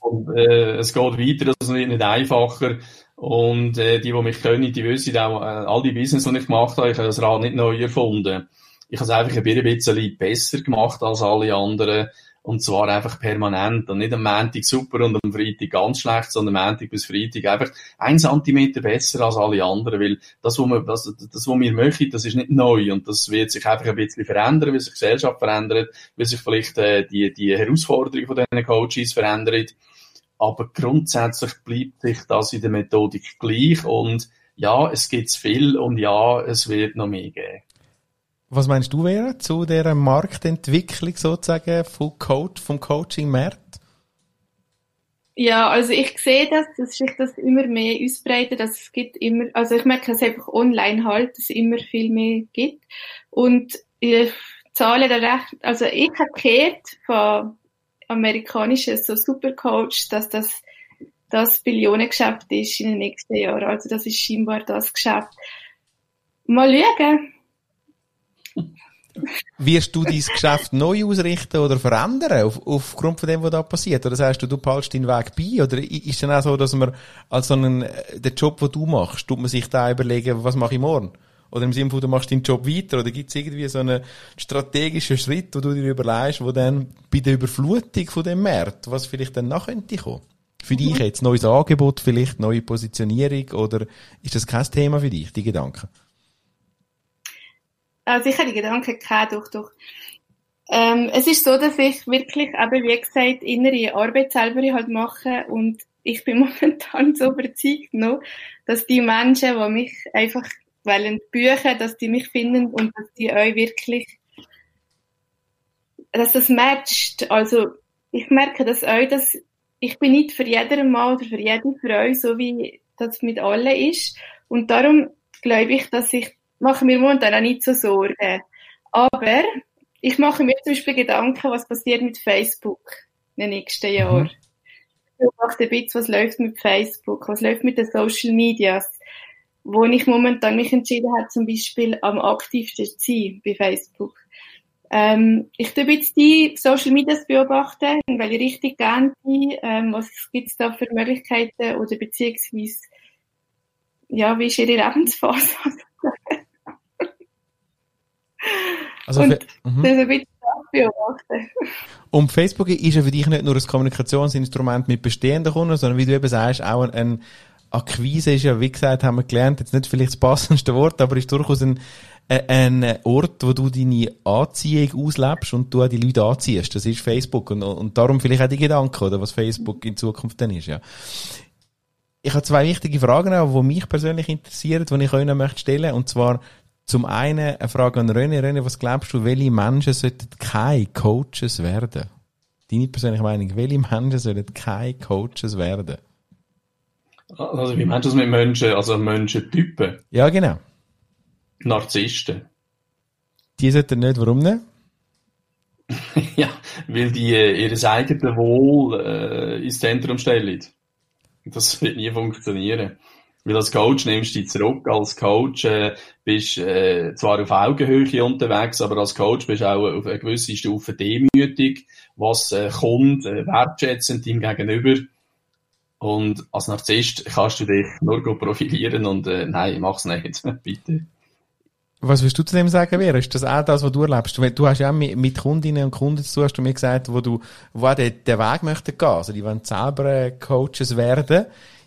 Und äh, es geht weiter, es wird nicht einfacher. Und äh, die, die mich können, die wissen auch, äh, all die Business, die ich gemacht habe, ich habe das Rad nicht neu erfunden. Ich habe es einfach ein bisschen besser gemacht als alle anderen. Und zwar einfach permanent. Und nicht am Montag super und am Freitag ganz schlecht, sondern am Montag bis Freitag einfach ein Zentimeter besser als alle anderen. Weil das, was wir, das, das, was wir möchten, das ist nicht neu. Und das wird sich einfach ein bisschen verändern, weil sich die Gesellschaft verändert, weil sich vielleicht äh, die, die Herausforderungen von diesen Coaches verändern. Aber grundsätzlich bleibt sich das in der Methodik gleich. Und ja, es gibt viel und ja, es wird noch mehr geben. Was meinst du, Vera, zu der Marktentwicklung sozusagen vom Coach, vom Coaching-Markt? Ja, also ich sehe das, dass sich das immer mehr ausbreitet, dass es gibt immer, also ich merke es einfach online halt, dass es immer viel mehr gibt. Und ich zahle da recht, also ich habe gehört von amerikanischen so Supercoach, dass das das Billionengeschäft ist in den nächsten Jahren. Also das ist scheinbar das Geschäft. Mal schauen Wirst du dein Geschäft neu ausrichten oder verändern auf, aufgrund von dem, was da passiert? Oder sagst du, du behaltst deinen Weg bei? Oder ist es dann auch so, dass man als so einen, äh, den Job, den du machst, tut man sich da überlegen, was mache ich morgen? Oder im Sinne von, du machst deinen Job weiter? Oder gibt es irgendwie so einen strategischen Schritt, wo du dir überlegst, wo dann bei der Überflutung von dem Markt, was vielleicht dann nach könnte kommen? Für mhm. dich jetzt neues Angebot, vielleicht neue Positionierung oder ist das kein Thema für dich, die Gedanken? Also ich habe die Gedanken gehabt, durch, durch. Ähm, es ist so, dass ich wirklich, eben wie gesagt, innere Arbeit selber halt mache und ich bin momentan so überzeugt noch, dass die Menschen, die mich einfach wollen büchen, dass die mich finden und dass die euch wirklich, dass das matcht. Also ich merke, dass euch das, ich bin nicht für jeden Mal oder für jeden für euch, so wie das mit allen ist. Und darum glaube ich, dass ich, mache mir momentan auch nicht so Sorgen. Aber ich mache mir zum Beispiel Gedanken, was passiert mit Facebook in den nächsten Jahren. Mhm. Ich beobachte ein bisschen, was läuft mit Facebook, was läuft mit den Social Medias wo ich momentan mich entschieden habe, zum Beispiel am aktivsten zu sein bei Facebook. Ähm, ich tue jetzt die Social Medias beobachten, in welche Richtung gehen die, ähm, was gibt es da für Möglichkeiten oder beziehungsweise, ja, wie ist ihre Lebensphase? also, und mhm. das ein bisschen beobachten. Und Facebook ist ja für dich nicht nur ein Kommunikationsinstrument mit bestehenden Kunden, sondern wie du eben sagst, auch ein, ein Akquise ist ja, wie gesagt, haben wir gelernt, jetzt nicht vielleicht das passendste Wort, aber ist durchaus ein, ein Ort, wo du deine Anziehung auslebst und du auch die Leute anziehst. Das ist Facebook und, und darum vielleicht auch die Gedanken, oder was Facebook in Zukunft dann ist, ja. Ich habe zwei wichtige Fragen, die mich persönlich interessieren, die ich euch noch möchte stellen. Und zwar zum einen eine Frage an René. René, was glaubst du, welche Menschen sollten keine Coaches werden? Deine persönliche Meinung, welche Menschen sollten keine Coaches werden? Also, wie meinst du das mit Menschen, also Menschentypen? Ja, genau. Narzissten. Die sollten nicht, warum nicht? ja, weil die äh, ihr eigenes Wohl äh, ins Zentrum stellen. Das wird nie funktionieren. Weil als Coach nimmst du dich zurück. Als Coach äh, bist äh, zwar auf Augenhöhe unterwegs, aber als Coach bist du auch auf eine gewisse Stufe demütig, was äh, kommt, äh, wertschätzend ihm gegenüber. Und als Narzisst kannst du dich nur profilieren und äh, nein, mach's nicht, bitte. Was willst du zu dem sagen, Vera? Ist das auch das, was du erlebst? Du hast ja auch mit Kundinnen und Kunden zu hast du mir gesagt, wo du, wo auch den, Weg möchten gehen. Also, die wollen selber Coaches werden.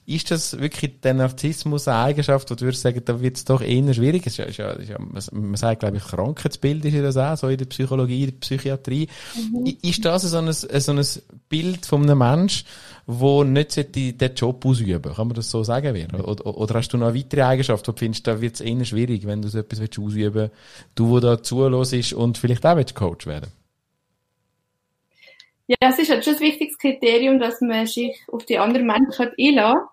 Ist das wirklich der Narzissmus eine Eigenschaft, wo du würdest sagen, da wird es doch eher schwierig? Es ist ja, ist ja, ist ja, man sagt, glaube ich, Krankheitsbild ist ja das auch, so in der Psychologie, in der Psychiatrie. Mhm. Ist das so ein, so ein Bild von einem Menschen, der nicht den Job ausüben Kann man das so sagen? Oder, oder, oder hast du noch eine weitere Eigenschaft, wo du findest, da wird es eher schwierig, wenn du so etwas ausüben willst, du, wo da zulässt und vielleicht auch Coach werden Ja, es ist halt schon ein wichtiges Kriterium, dass man sich auf die anderen Menschen einlassen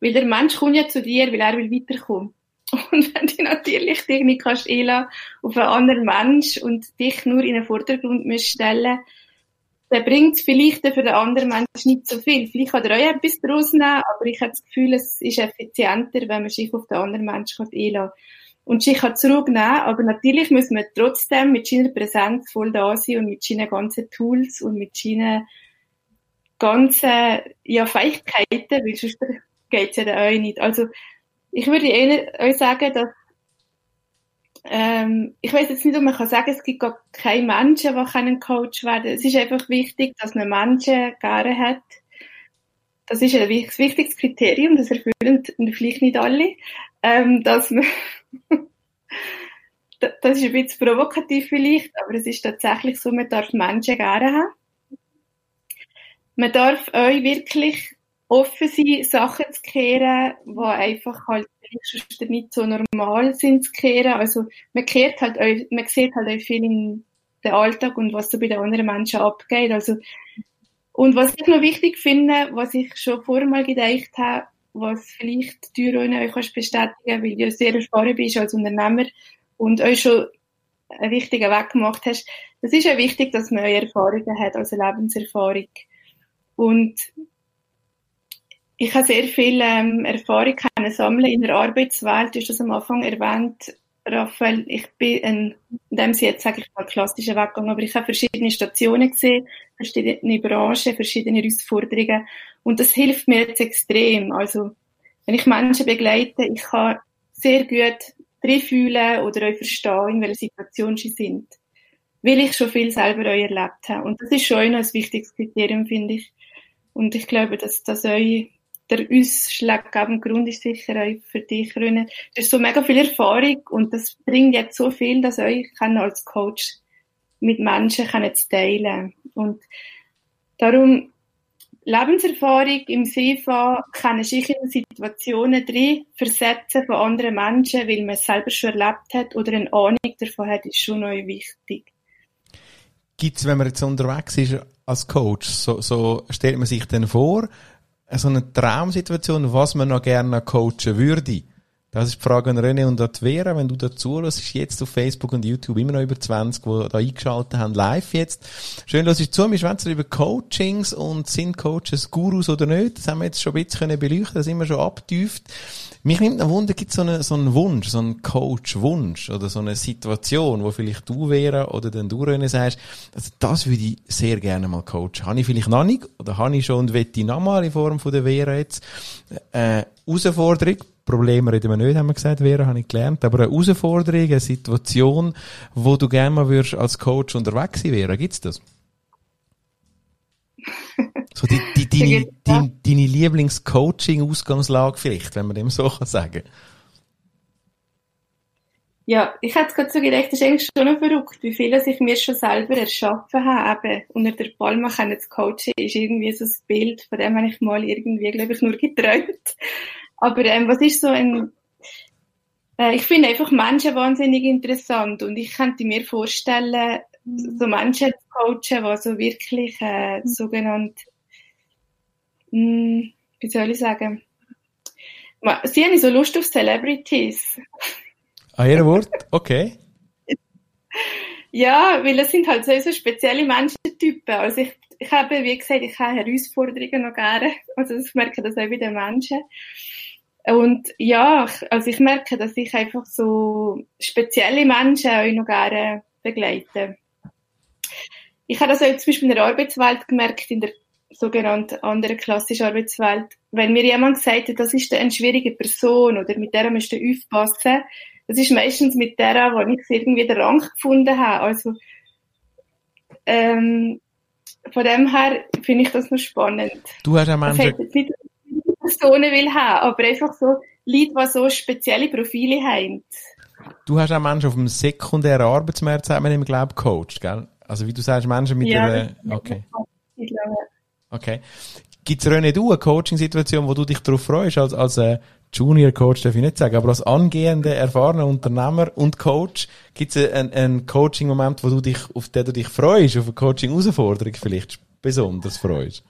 weil der Mensch kommt ja zu dir, weil er will weiterkommen. Und wenn du natürlich dich nicht kannst auf einen anderen Mensch und dich nur in den Vordergrund musst stellen, dann bringt es vielleicht für den anderen Mensch nicht so viel. Vielleicht kann er auch etwas daraus nehmen, aber ich habe das Gefühl, es ist effizienter, wenn man sich auf den anderen Mensch einlassen kann. Und sich kann zurücknehmen, aber natürlich muss man trotzdem mit seiner Präsenz voll da sein und mit seinen ganzen Tools und mit seinen ganzen, ja, Fähigkeiten, weil sonst geht's ja dann euch nicht. Also, ich würde eher euch sagen, dass ähm, ich weiß jetzt nicht, ob man kann sagen, es gibt keine Menschen, die einen Coach werden können. Es ist einfach wichtig, dass man Menschen gerne hat. Das ist ein wichtiges Kriterium, das erfüllen vielleicht nicht alle. Ähm, dass man das ist ein bisschen provokativ vielleicht, aber es ist tatsächlich so, man darf Menschen gerne haben. Man darf euch wirklich offen sein, Sachen zu kehren, die einfach halt nicht so normal sind zu kehren. Also man kehrt halt euch, man sieht halt euch viel in den Alltag und was so bei den anderen Menschen abgeht. Also und was ich noch wichtig finde, was ich schon vorher mal gedacht habe, was vielleicht du euch kannst bestätigen, weil du sehr erfahren bist als Unternehmer und euch schon einen wichtigen Weg gemacht hast. Das ist ja wichtig, dass man eure Erfahrungen hat, also Lebenserfahrung. Und ich habe sehr viel ähm, Erfahrung sammeln in der Arbeitswelt. Du hast das am Anfang erwähnt. Raphael, ich bin ein, in dem Sinne jetzt sage ich mal klassischer Weggang, aber ich habe verschiedene Stationen gesehen, verschiedene Branchen, verschiedene Herausforderungen und das hilft mir jetzt extrem. Also wenn ich Menschen begleite, ich kann sehr gut reinfühlen oder euch verstehen, in welcher Situation sie sind, weil ich schon viel selber euch erlebt habe. Und das ist schon ein wichtiges Kriterium, finde ich. Und ich glaube, dass das euch der ausschlaggebende Grund ist sicher auch für dich, Röne. Du hast so mega viel Erfahrung und das bringt jetzt so viel, dass euch als Coach mit Menschen können teilen. Und darum Lebenserfahrung im Sinne von, kann sich in Situationen drin versetzen von anderen Menschen, weil man es selber schon erlebt hat oder eine Ahnung davon hat, ist schon neu wichtig. Gibt es, wenn man jetzt unterwegs ist als Coach, so, so stellt man sich dann vor, so eine Traumsituation, was man noch gerne coachen würde? Das ist die Frage an René und an Vera, wenn du dazu ist jetzt auf Facebook und YouTube immer noch über 20, die da eingeschaltet haben, live jetzt. Schön, dass ich zu. Wir schwätzen über Coachings und sind Coaches Gurus oder nicht. Das haben wir jetzt schon ein bisschen beleuchten, das sind wir schon abtüft. Mich nimmt ein Wunder, gibt es so, eine, so einen Wunsch, so einen Coach-Wunsch oder so eine Situation, wo vielleicht du Vera oder dann du René sagst, also das würde ich sehr gerne mal coachen. Habe ich vielleicht noch nicht oder habe ich schon und wette ich nochmal in Form von der Vera jetzt, äh, Herausforderung, Probleme reden wir nicht, haben wir gesagt, Vera, habe ich gelernt. Aber eine Herausforderung, eine Situation, wo du gerne mal würdest als Coach unterwegs sein, Vera, gibt's das? So die, die, deine, deine, deine Lieblings-Coaching-Ausgangslage vielleicht, wenn man dem so kann sagen Ja, ich hätte gerade so gedacht, das ist eigentlich schon noch verrückt, wie viel ich mir schon selber erschaffen habe. Eben, unter der Palme können zu coachen, ist irgendwie so ein Bild, von dem habe ich mal irgendwie, glaube ich, nur geträumt. Aber ähm, was ist so ein... Äh, ich finde einfach Menschen wahnsinnig interessant und ich könnte mir vorstellen, so Menschen zu coachen, die so wirklich äh, sogenannt, mh, hm, wie soll ich sagen, sie haben so Lust auf Celebrities. Ah, ihr Wort? Okay. ja, weil es sind halt so, so spezielle Menschentypen. Also ich, ich habe, wie gesagt, ich habe Herausforderungen noch gerne. Also ich merke das auch bei den Menschen. Und ja, also ich merke, dass ich einfach so spezielle Menschen auch noch gerne begleite. Ich habe das auch zum Beispiel in der Arbeitswelt gemerkt, in der sogenannten anderen klassischen Arbeitswelt. Wenn mir jemand gesagt hat, das ist eine schwierige Person oder mit der müsst ihr aufpassen, das ist meistens mit der, wo ich irgendwie den Rang gefunden habe. Also, ähm, von dem her finde ich das noch spannend. Du hast auch Menschen, Personen will haben, aber einfach so Leute, die so spezielle Profile haben. Du hast auch Menschen auf dem sekundären Arbeitsmarkt, sagt man im glaube Coach, gell? Also wie du sagst, Menschen mit ja, der... Okay. Okay. Gibt es René, du eine Coaching-Situation, wo du dich darauf freust, als, als äh, Junior-Coach darf ich nicht sagen, aber als angehender, erfahrener Unternehmer und Coach, gibt es einen, einen Coaching-Moment, wo du dich, auf den du dich freust, auf eine Coaching-Herausforderung vielleicht besonders freust?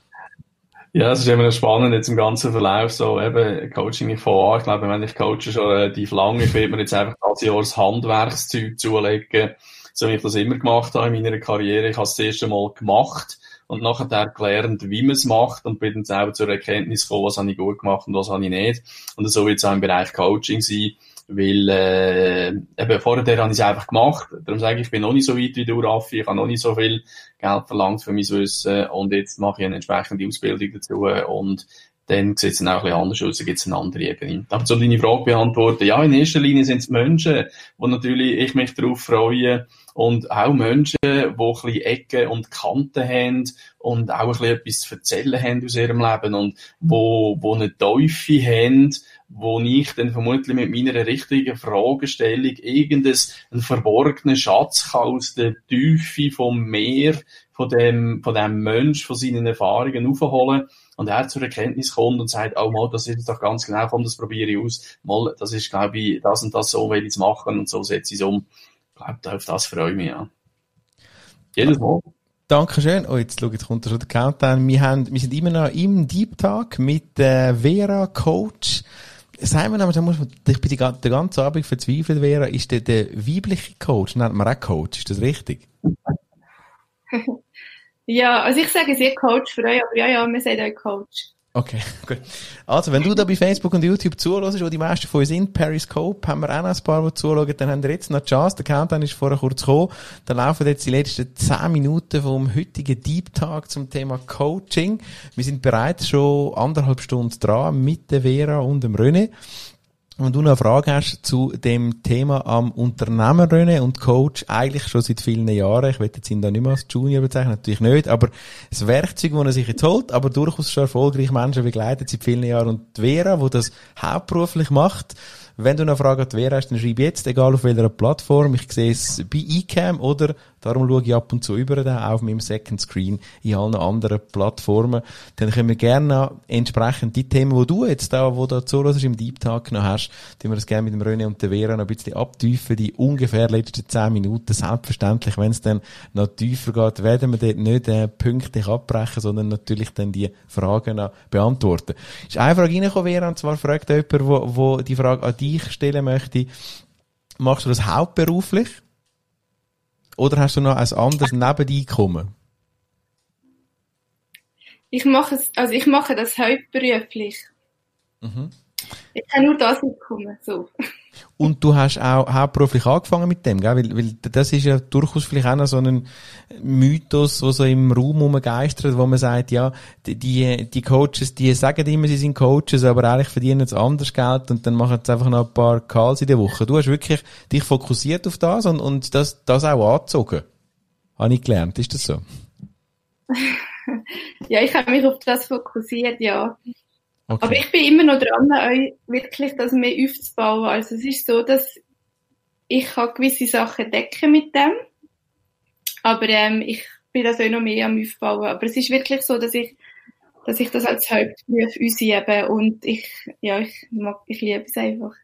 Ja, es ist immer spannend jetzt im ganzen Verlauf, so eben Coaching von. Ich glaube, wenn ich coache schon relativ lange, ich will mir jetzt einfach das Jahr das Handwerkszeug zulegen, so wie ich das immer gemacht habe in meiner Karriere. Ich habe es das erste Mal gemacht und nachher gelernt, wie man es macht und bin dann selber zur Erkenntnis gekommen, was habe ich gut gemacht und was habe ich nicht. Und so wird es auch im Bereich Coaching sein weil, äh, eben vorher habe ich es einfach gemacht. Darum sage ich, ich bin noch nicht so weit wie du, Raffi. Ich habe noch nicht so viel Geld verlangt für mein Wissen. Und jetzt mache ich eine entsprechende Ausbildung dazu. Und dann sieht es dann auch ein bisschen anders aus, dann gibt es eine andere Ebene. Darf so deine Frage beantworten? Ja, in erster Linie sind es Menschen, wo natürlich ich mich darauf freue und auch Menschen, die ein bisschen Ecken und Kanten haben und auch ein bisschen etwas zu erzählen haben aus ihrem Leben und wo, wo eine Teufel haben, wo ich dann vermutlich mit meiner richtigen Fragestellung irgendeinen verborgenen Schatz kann aus der Tiefe vom Meer, von dem, von dem Mensch, von seinen Erfahrungen aufholen und er zur Erkenntnis kommt und sagt, oh mal, das ist doch ganz genau, komm, das probiere ich aus, mal, das ist, glaube ich, das und das so will ich es machen und so setze ich es um. Ich glaube, auf das freue ich mich, ja. Jedes Mal. Dankeschön. Oh, jetzt schau, jetzt kommt schon der Countdown. Wir haben, wir sind immer noch im Deep Talk mit äh, Vera Coach Sagen wir nochmal, da muss man, ich bin die, den ganzen Abend verzweifelt, Vera, ist der, der weibliche Coach, nennt man auch Coach, ist das richtig? ja, also ich sage sehr Coach für euch, aber ja, ja, wir sagen euch Coach. Okay, gut. Also, wenn du da bei Facebook und YouTube zuhörst, wo die meisten von uns sind, Periscope, haben wir auch noch ein paar, die zuschauen, dann haben wir jetzt noch die Chance, der Countdown ist vorher kurz gekommen, dann laufen jetzt die letzten 10 Minuten vom heutigen Deep Talk zum Thema Coaching. Wir sind bereits schon anderthalb Stunden dran mit der Vera und dem René. Wenn du noch eine Frage hast zu dem Thema am Unternehmer René und Coach, eigentlich schon seit vielen Jahren, ich will jetzt ihn da nicht mehr als Junior bezeichnen, natürlich nicht, aber das Werkzeug, das er sich jetzt holt, aber durchaus schon erfolgreich Menschen begleitet seit vielen Jahren. Und die Vera, wo das hauptberuflich macht, wenn du noch Fragen an die Vera hast, dann schreib jetzt, egal auf welcher Plattform. Ich sehe es bei eCam oder darum schaue ich ab und zu über den, auf meinem Second Screen in allen anderen Plattformen. Dann können wir gerne entsprechend die Themen, wo du jetzt da, wo du zuhörst im Deep Talk noch hast, die wir das gerne mit dem René und der Vera noch ein bisschen abtiefen, die ungefähr letzten zehn Minuten. Selbstverständlich, wenn es dann noch tiefer geht, werden wir dort nicht äh, pünktlich abbrechen, sondern natürlich dann die Fragen noch beantworten. Ist eine Frage reingekommen, Vera, und zwar fragt jemand, wo, wo die Frage an dich stellen möchte, machst du das hauptberuflich? Oder hast du noch ein anderes Nebeneinkommen? Ich mache es, also ich mache das hauptberuflich. Mhm. Ich kann nur das Einkommen, so. Und du hast auch hauptberuflich angefangen mit dem, gell? Weil, weil das ist ja durchaus vielleicht auch noch so ein Mythos, der so im Raum herumgeistert, wo man sagt, ja, die, die Coaches, die sagen immer, sie sind Coaches, aber eigentlich verdienen sie anders Geld und dann machen sie einfach noch ein paar Calls in der Woche. Du hast wirklich dich fokussiert auf das und, und das, das auch angezogen. Habe ich gelernt. Ist das so? ja, ich habe mich auf das fokussiert, ja. Okay. Aber ich bin immer noch dran, euch wirklich das mehr aufzubauen. Also es ist so, dass ich kann gewisse Sachen decken mit dem, aber ähm, ich bin das auch noch mehr am aufbauen. Aber es ist wirklich so, dass ich, dass ich das als Hauptberuf ausübe und ich, ja, ich mag, ich liebe es einfach.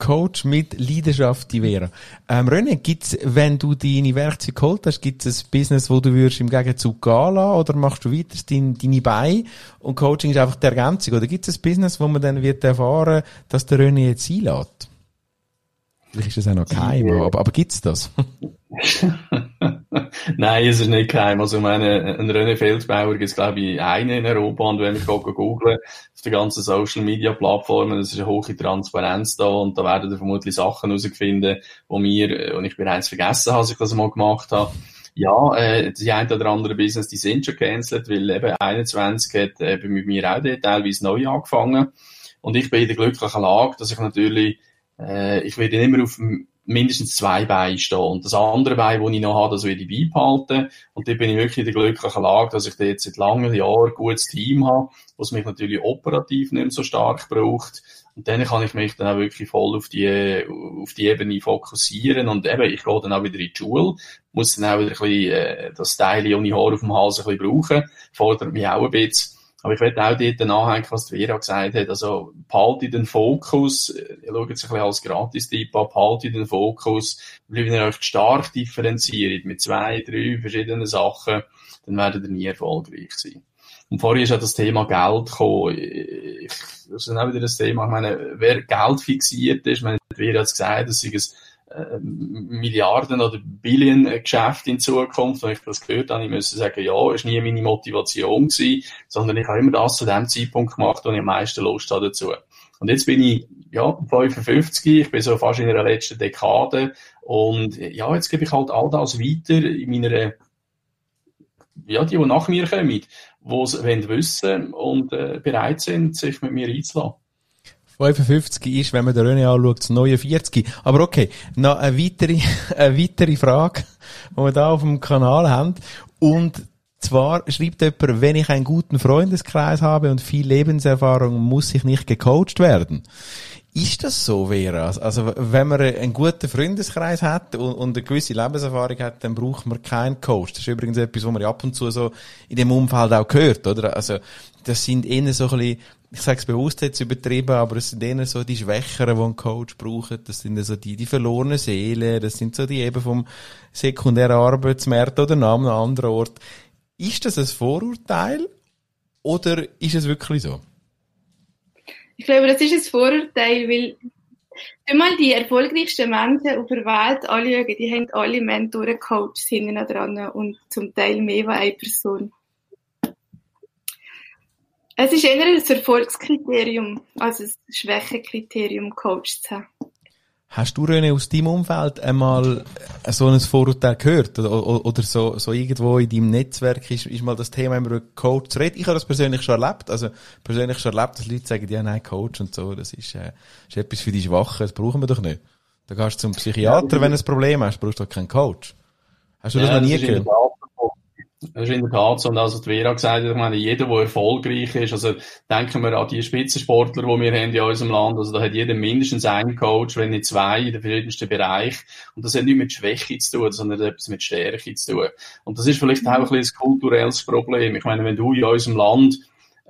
Coach mit Leidenschaft, die Vera. Ähm, René, gibt's, wenn du deine Werkzeuge geholt hast, gibt's ein Business, wo du würdest im Gegenzug gehen lassen, oder machst du weiter dein, deine Beine und Coaching ist einfach die Ergänzung, oder gibt's ein Business, wo man dann wird erfahren, dass der René jetzt einlädt? Vielleicht ist das auch noch geheim, aber, aber gibt's das? Nein, es ist nicht geheim. Also, ich meine, ein René Feldbauer gibt es, glaube ich, einen in Europa. Und wenn wir googeln, auf den ganzen Social Media Plattformen, das ist eine hohe Transparenz da. Und da werden wir vermutlich Sachen herausfinden, wo mir, und ich bereits vergessen habe, dass ich das mal gemacht habe. Ja, äh, die ein oder andere Business, die sind schon gecancelt, weil eben 21 hat äh, mit mir auch teilweise neu angefangen. Und ich bin in der glücklichen Lage, dass ich natürlich, äh, ich werde immer auf mindestens zwei Beine stehen. Und das andere Bein, das ich noch habe, das werde ich beibehalten. Und da bin ich wirklich in der glücklichen Lage, dass ich da jetzt seit langen Jahren ein gutes Team habe, was mich natürlich operativ nicht mehr so stark braucht. Und dann kann ich mich dann auch wirklich voll auf die, auf die Ebene fokussieren. Und eben, ich gehe dann auch wieder in die Schule, muss dann auch wieder ein bisschen, äh, das Teil ohne Haar auf dem Hals ein bisschen brauchen, fordert mich auch ein bisschen. Aber ich werde auch dort nachhängen, was die Vera gesagt hat. Also, behalte den Fokus. Ihr schaut jetzt ein bisschen als Gratis-Tipp an. Behalte den Fokus. Wenn ihr euch stark differenziert mit zwei, drei verschiedenen Sachen, dann werdet ihr nie erfolgreich sein. Und vorher ist ja das Thema Geld gekommen. Ich, das ist auch wieder das Thema. Ich meine, wer Geld fixiert ist, meine, Vera hat es gesagt, das ist ein äh, Milliarden oder Billion Geschäft in Zukunft. Und ich das gehört habe, ich müsste sagen, ja, ist nie meine Motivation gewesen, sondern ich habe immer das zu dem Zeitpunkt gemacht, wo ich am meisten Lust habe dazu. Und jetzt bin ich, ja, 55, ich bin so fast in der letzten Dekade und ja, jetzt gebe ich halt all das weiter in meiner, ja, die, die nach mir kommen, die es wissen und äh, bereit sind, sich mit mir einzulassen. 55 ist, wenn man den René anschaut, das neue 40. Aber okay, noch eine weitere, eine weitere Frage, die wir da auf dem Kanal haben. Und zwar schreibt jemand, wenn ich einen guten Freundeskreis habe und viel Lebenserfahrung, muss ich nicht gecoacht werden. Ist das so, Vera? Also, wenn man einen guten Freundeskreis hat und eine gewisse Lebenserfahrung hat, dann braucht man keinen Coach. Das ist übrigens etwas, was man ab und zu so in dem Umfeld auch hört, oder? Also, das sind eher so ein bisschen ich sage es bewusst jetzt übertrieben, aber es sind eher so die Schwächeren, die einen Coach brauchen. Das sind so die, die verlorenen Seelen. Das sind so die eben vom sekundären Arbeitsmarkt oder an einem anderen Ort. Ist das ein Vorurteil oder ist es wirklich so? Ich glaube, das ist ein Vorurteil, weil wenn mal die erfolgreichsten Menschen auf der Welt anschauen, die haben alle Mentoren, Coaches hinten dran und zum Teil mehr als eine Person. Es ist eher ein Erfolgskriterium als ein Schwächekriterium, Coach zu haben. Hast du, René, aus deinem Umfeld einmal so ein Vorurteil gehört? Oder, oder so, so irgendwo in deinem Netzwerk ist, ist mal das Thema immer Coach zu reden? Ich habe das persönlich schon erlebt. Also, persönlich schon erlebt, dass Leute sagen, ja, nein, Coach und so, das ist, äh, ist etwas für die Schwachen, das brauchen wir doch nicht. Da gehst du zum Psychiater, ja, wenn du ein Problem hast, brauchst du doch keinen Coach. Hast du das noch nie gehört? Das ist in der Tat so. Und also die Vera gesagt hat, ich meine, jeder, der erfolgreich ist, also denken wir an die Spitzensportler, die wir haben in unserem Land, also da hat jeder mindestens einen Coach, wenn nicht zwei, in den verschiedensten Bereich. Und das hat nicht mit Schwäche zu tun, sondern etwas mit Stärke zu tun. Und das ist vielleicht auch ein bisschen ein kulturelles Problem. Ich meine, wenn du in unserem Land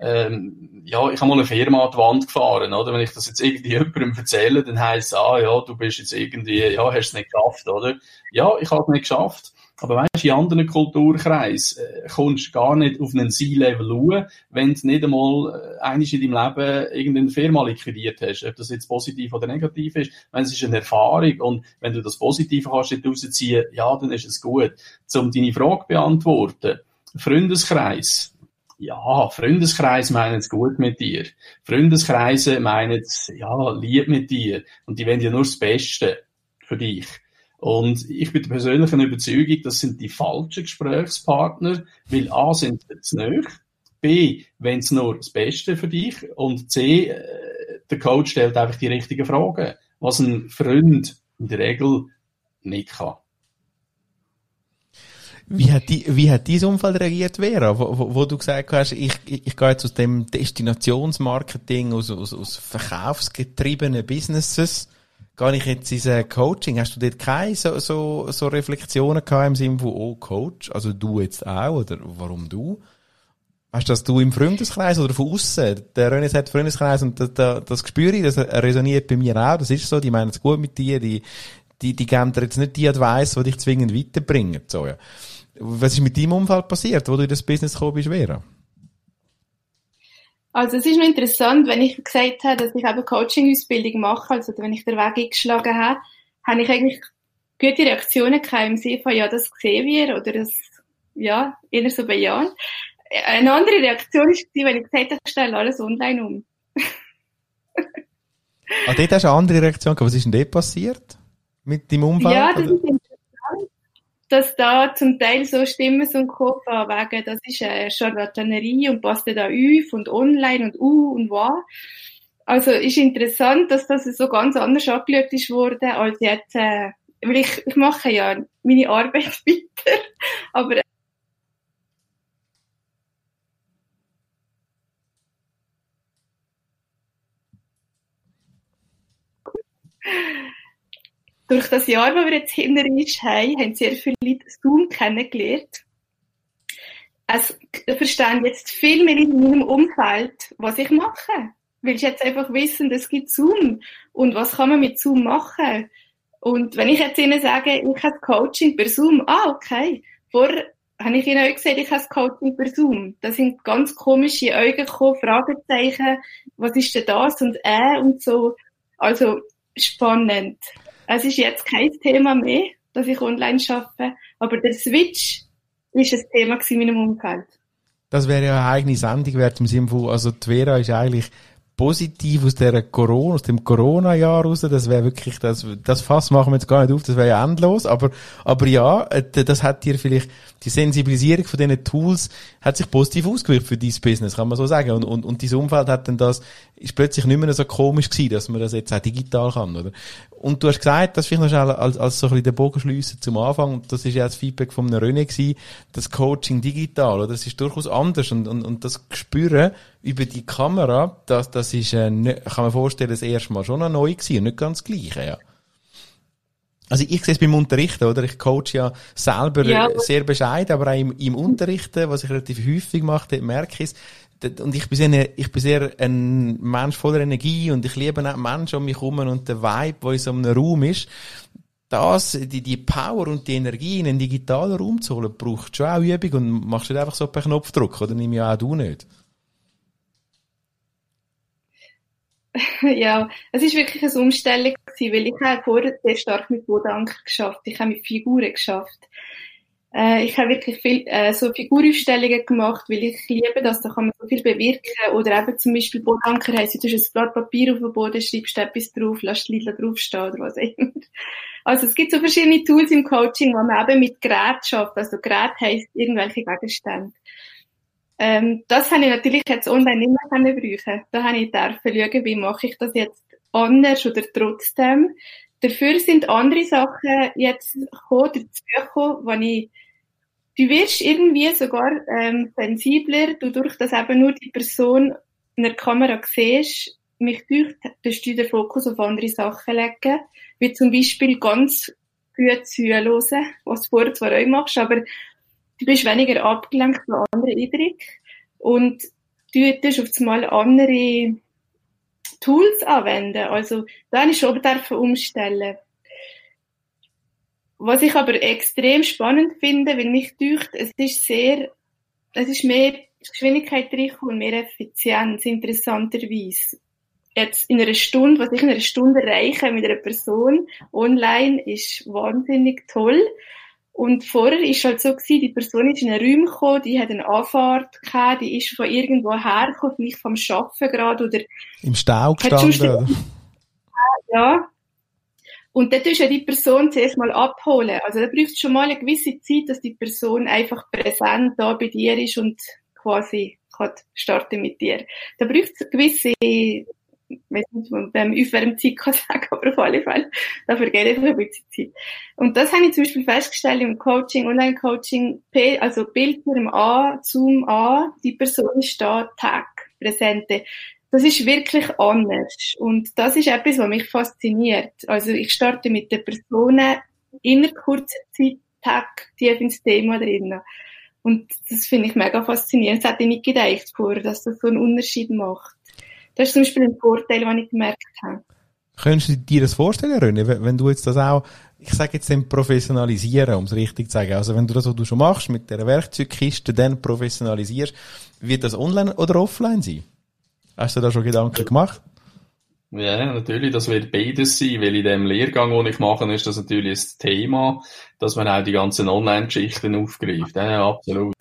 ähm, ja, ich habe mal eine Firma an die Wand gefahren, oder? Wenn ich das jetzt irgendwie jemandem erzähle, dann heisst es, ah, ja, du bist jetzt irgendwie, ja, hast es nicht geschafft, oder? Ja, ich habe es nicht geschafft. Aber weißt, in anderen Kulturkreisen äh, kommst du gar nicht auf einen C-Level schauen, wenn du nicht einmal äh, einiges in deinem Leben irgendeine Firma liquidiert hast. Ob das jetzt positiv oder negativ ist. Wenn es ist eine Erfahrung und wenn du das Positive kannst rausziehen, ja, dann ist es gut. Um deine Frage beantworten. Freundeskreis. Ja, Freundeskreis meinen es gut mit dir. Freundeskreise meinen es, ja, lieb mit dir. Und die wollen ja nur das Beste für dich. Und ich bin der persönlichen Überzeugung, das sind die falschen Gesprächspartner, weil A sind sie zu nahe, B, wenn es nur das Beste für dich und C, äh, der Coach stellt einfach die richtigen Fragen, was ein Freund in der Regel nicht kann. Wie hat, die, wie hat dein Umfeld reagiert, Vera, wo, wo, wo du gesagt hast, ich, ich, gehe jetzt aus dem Destinationsmarketing, aus, aus, aus verkaufsgetriebenen Businesses, gehe ich jetzt in ein Coaching? Hast du dort keine so, so, so Reflexionen gehabt im Sinne von, oh, Coach, also du jetzt auch, oder warum du? Hast du das du im Freundeskreis oder von außen? Der René sagt Freundeskreis und das, das, das spüre ich, das resoniert bei mir auch, das ist so, die meinen es gut mit dir, die, die, die geben dir jetzt nicht die Advice, die dich zwingend weiterbringen, so, ja. Was ist mit deinem Umfeld passiert, wo du in das Business gekommen bist, Vera? Also es ist noch interessant, wenn ich gesagt habe, dass ich eben Coaching-Ausbildung mache, also wenn ich den Weg eingeschlagen habe, habe ich eigentlich gute Reaktionen gehabt im Sinne von, ja, das sehen wir oder das, ja, eher so bejahen. Eine andere Reaktion war, wenn ich gesagt habe, ich stelle alles online um. ah, dort hast du eine andere Reaktion gehabt. Was ist denn dort passiert? Mit deinem Umfeld? Ja, das ist dass da zum Teil so Stimmen so kommen, wegen, das ist eine Charlatanerie und passt da auf und online und uh und was. Also ist interessant, dass das so ganz anders angeschaut ist worden, als jetzt, äh, weil ich, ich mache ja meine Arbeit weiter, aber durch das Jahr, das wir jetzt hinter uns haben, haben sehr viele Leute Zoom kennengelernt. Es verstehen jetzt viel mehr in meinem Umfeld, was ich mache. Weil ich jetzt einfach wissen, es gibt Zoom. Und was kann man mit Zoom machen? Und wenn ich jetzt ihnen sage, ich habe Coaching per Zoom, ah, okay. Vorher habe ich ihnen auch gesagt, ich habe Coaching per Zoom. Da sind ganz komische Augen gekommen, Fragezeichen, was ist denn das und äh und so. Also, spannend. Es ist jetzt kein Thema mehr, dass ich online arbeite, aber der Switch ist ein Thema in meinem Umfeld. Das wäre ja eine eigene Sendung wert im Sinne von, also Vera ist eigentlich positiv aus der Corona, aus dem Corona-Jahr raus, das wäre wirklich, das, das Fass machen wir jetzt gar nicht auf, das wäre ja endlos, aber, aber ja, das hat dir vielleicht, die Sensibilisierung von diesen Tools hat sich positiv ausgewirkt für dein Business, kann man so sagen, und, und, und dein Umfeld hat dann das, ist plötzlich nicht mehr so komisch gewesen, dass man das jetzt auch digital kann, oder? Und du hast gesagt, das vielleicht noch schnell als, als so ein bisschen den Bogen schliessen zum Anfang, und das ist ja das Feedback von René gewesen, das Coaching digital, oder? Das ist durchaus anders, und, und, und das Gespüren über die Kamera, das, das ist, äh, kann man vorstellen, das erste Mal schon noch neu gewesen, und nicht ganz gleich, ja. Also ich sehe es beim Unterrichten, oder? Ich coach ja selber ja. sehr bescheiden, aber auch im, im Unterrichten, was ich relativ häufig mache, merke ich es, und ich bin sehr, ich bin sehr ein Mensch voller Energie und ich liebe auch Menschen um mich herum und der Vibe, der in so einem Raum ist. Das, die, die Power und die Energie in einen digitalen Raum zu holen, braucht schon auch Übung und machst du nicht einfach so per Knopfdruck, oder nimm ja auch du nicht. Ja, es ist wirklich eine Umstellung gewesen, weil ich habe vorher sehr stark mit Bodenanker geschafft. Ich habe mit Figuren geschafft. Äh, ich habe wirklich viel äh, so Figuraufstellungen gemacht, weil ich liebe das, da kann man so viel bewirken. Oder eben zum Beispiel Bodanker heisst, du tust ein Blatt Papier auf den Boden, schreibst etwas drauf, lässt Lidl draufstehen oder was immer. Also es gibt so verschiedene Tools im Coaching, wo man eben mit Gerät schafft. Also Gerät heisst irgendwelche Gegenstände. Ähm, das habe ich natürlich jetzt online nicht mehr können brauchen. Da habe ich dürfen schauen, wie mache ich das jetzt anders oder trotzdem. Dafür sind andere Sachen jetzt gekommen, dazu gekommen, wo ich, du wirst irgendwie sogar ähm, sensibler, dadurch, dass eben nur die Person in der Kamera siehst, mich durch, dass du den Fokus auf andere Sachen legen, wie zum Beispiel ganz gut zuhören, was du vorher zwar auch machst, aber du bist weniger abgelenkt von anderen Eindrücken und du tust auf einmal andere Tools anwenden. Also, da habe ich schon umstellen. Was ich aber extrem spannend finde, weil mich dünkt, es ist sehr, es ist mehr Geschwindigkeit drin und mehr Effizienz, interessanterweise. Jetzt in einer Stunde, was ich in einer Stunde erreiche mit einer Person online, ist wahnsinnig toll. Und vorher ist halt so gewesen, die Person ist in einen Raum gekommen, die hat eine Anfahrt gehabt, die ist von irgendwo hergekommen, vielleicht vom Schaffen gerade oder... Im Stau gestanden, Ja. Und dort ist ja die Person zuerst mal abholen. Also da braucht es schon mal eine gewisse Zeit, dass die Person einfach präsent da bei dir ist und quasi kann starten mit dir. Da braucht es eine gewisse weiß nicht, beim Aufwärmzeit kann sagen, aber auf alle Fälle, da vergeht einfach ein bisschen Zeit. Und das habe ich zum Beispiel festgestellt im Coaching, Online-Coaching, also Bildschirm an, Zoom an, die Person ist da, Tag, Präsente. Das ist wirklich anders. Und das ist etwas, was mich fasziniert. Also ich starte mit den Personen in einer kurzen Zeit, Tag, tief ins Thema drin. Und das finde ich mega faszinierend. Das hätte ich nicht gedacht dass das so einen Unterschied macht. Das ist zum Beispiel ein Vorteil, den ich gemerkt habe. Könntest du dir das vorstellen, René, wenn du jetzt das auch, ich sage jetzt dann professionalisieren, um es richtig zu sagen. Also wenn du das, was du schon machst, mit der Werkzeugkiste dann professionalisierst, wird das online oder offline sein? Hast du da schon Gedanken gemacht? Ja, natürlich, das wird beides sein, weil in dem Lehrgang, den ich mache, ist das natürlich das Thema, dass man auch die ganzen Online-Geschichten aufgreift. Ja, absolut.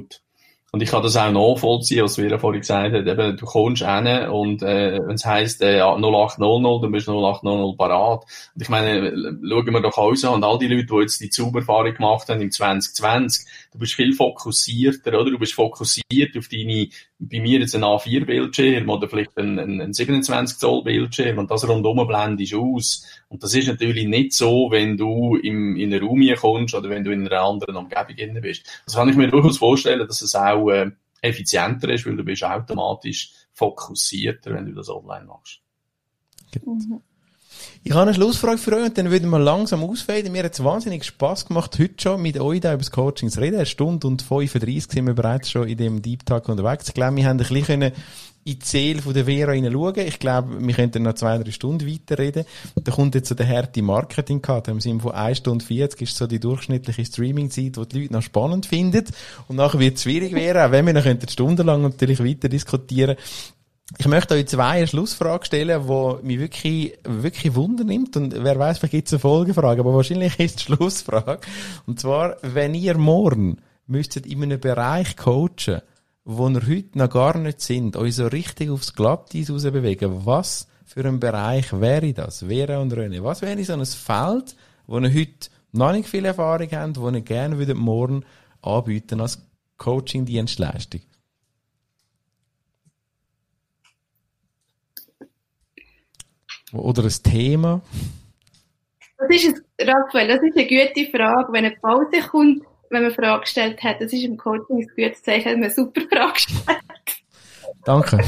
Und ich kann das auch nachvollziehen, was wir ja vorhin gesagt haben. Eben, du kommst hin und äh, wenn es heisst äh, 0800, dann bist du 0800 parat. Und ich meine, schauen wir doch uns an und all die Leute, die jetzt die Zaubererfahrung gemacht haben im 2020, du bist viel fokussierter, oder? Du bist fokussiert auf deine, bei mir jetzt ein A4-Bildschirm oder vielleicht ein, ein, ein 27-Zoll-Bildschirm und das rundum blendest aus. Und das ist natürlich nicht so, wenn du im, in einen Raum kommst oder wenn du in einer anderen Umgebung bist. Das kann ich mir durchaus vorstellen, dass es auch äh, effizienter ist, weil du bist automatisch fokussierter, wenn du das online machst. Mhm. Ich habe eine Schlussfrage für euch und dann würden wir langsam ausfaden. Mir hat es wahnsinnig Spass gemacht, heute schon mit euch da über das Coaching zu reden. Eine Stunde und 35 sind wir bereits schon in dem Deep Talk unterwegs. Ich glaube, wir haben ein bisschen in die Seele von der Vera hineinschauen. Ich glaube, wir könnten noch zwei, drei Stunden weiterreden. Da kommt jetzt so der harte Marketing cut Im Sinne von 1 Stunde 40 ist so die durchschnittliche Streaming-Zeit, die die Leute noch spannend finden. Und nachher wird es schwierig werden, auch wenn wir noch stundenlang natürlich weiter diskutieren ich möchte euch zwei eine Schlussfrage stellen, die mich wirklich, wirklich Wunder nimmt. Und wer weiß, vielleicht gibt es eine Folgefrage, aber wahrscheinlich ist die Schlussfrage. Und zwar, wenn ihr morgen müsstet in einem Bereich coachen, wo ihr heute noch gar nicht sind, euch so richtig aufs Glatteis rausbewegen, was für ein Bereich wäre das? Vera und René, was wäre so ein Feld, wo ihr heute noch nicht viel Erfahrung habt, wo ihr gerne würdet morgen anbieten als Coaching-Dienstleistung? Oder ein Thema? Das ist Raphael, das ist eine gute Frage. Wenn eine Pause kommt, wenn man eine Frage gestellt hat, das ist im Coaching ein gutes Zeichen, dass man eine super Frage gestellt Danke.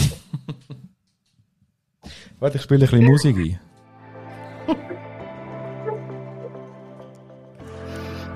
Warte, ich spiele ein bisschen Musik ein.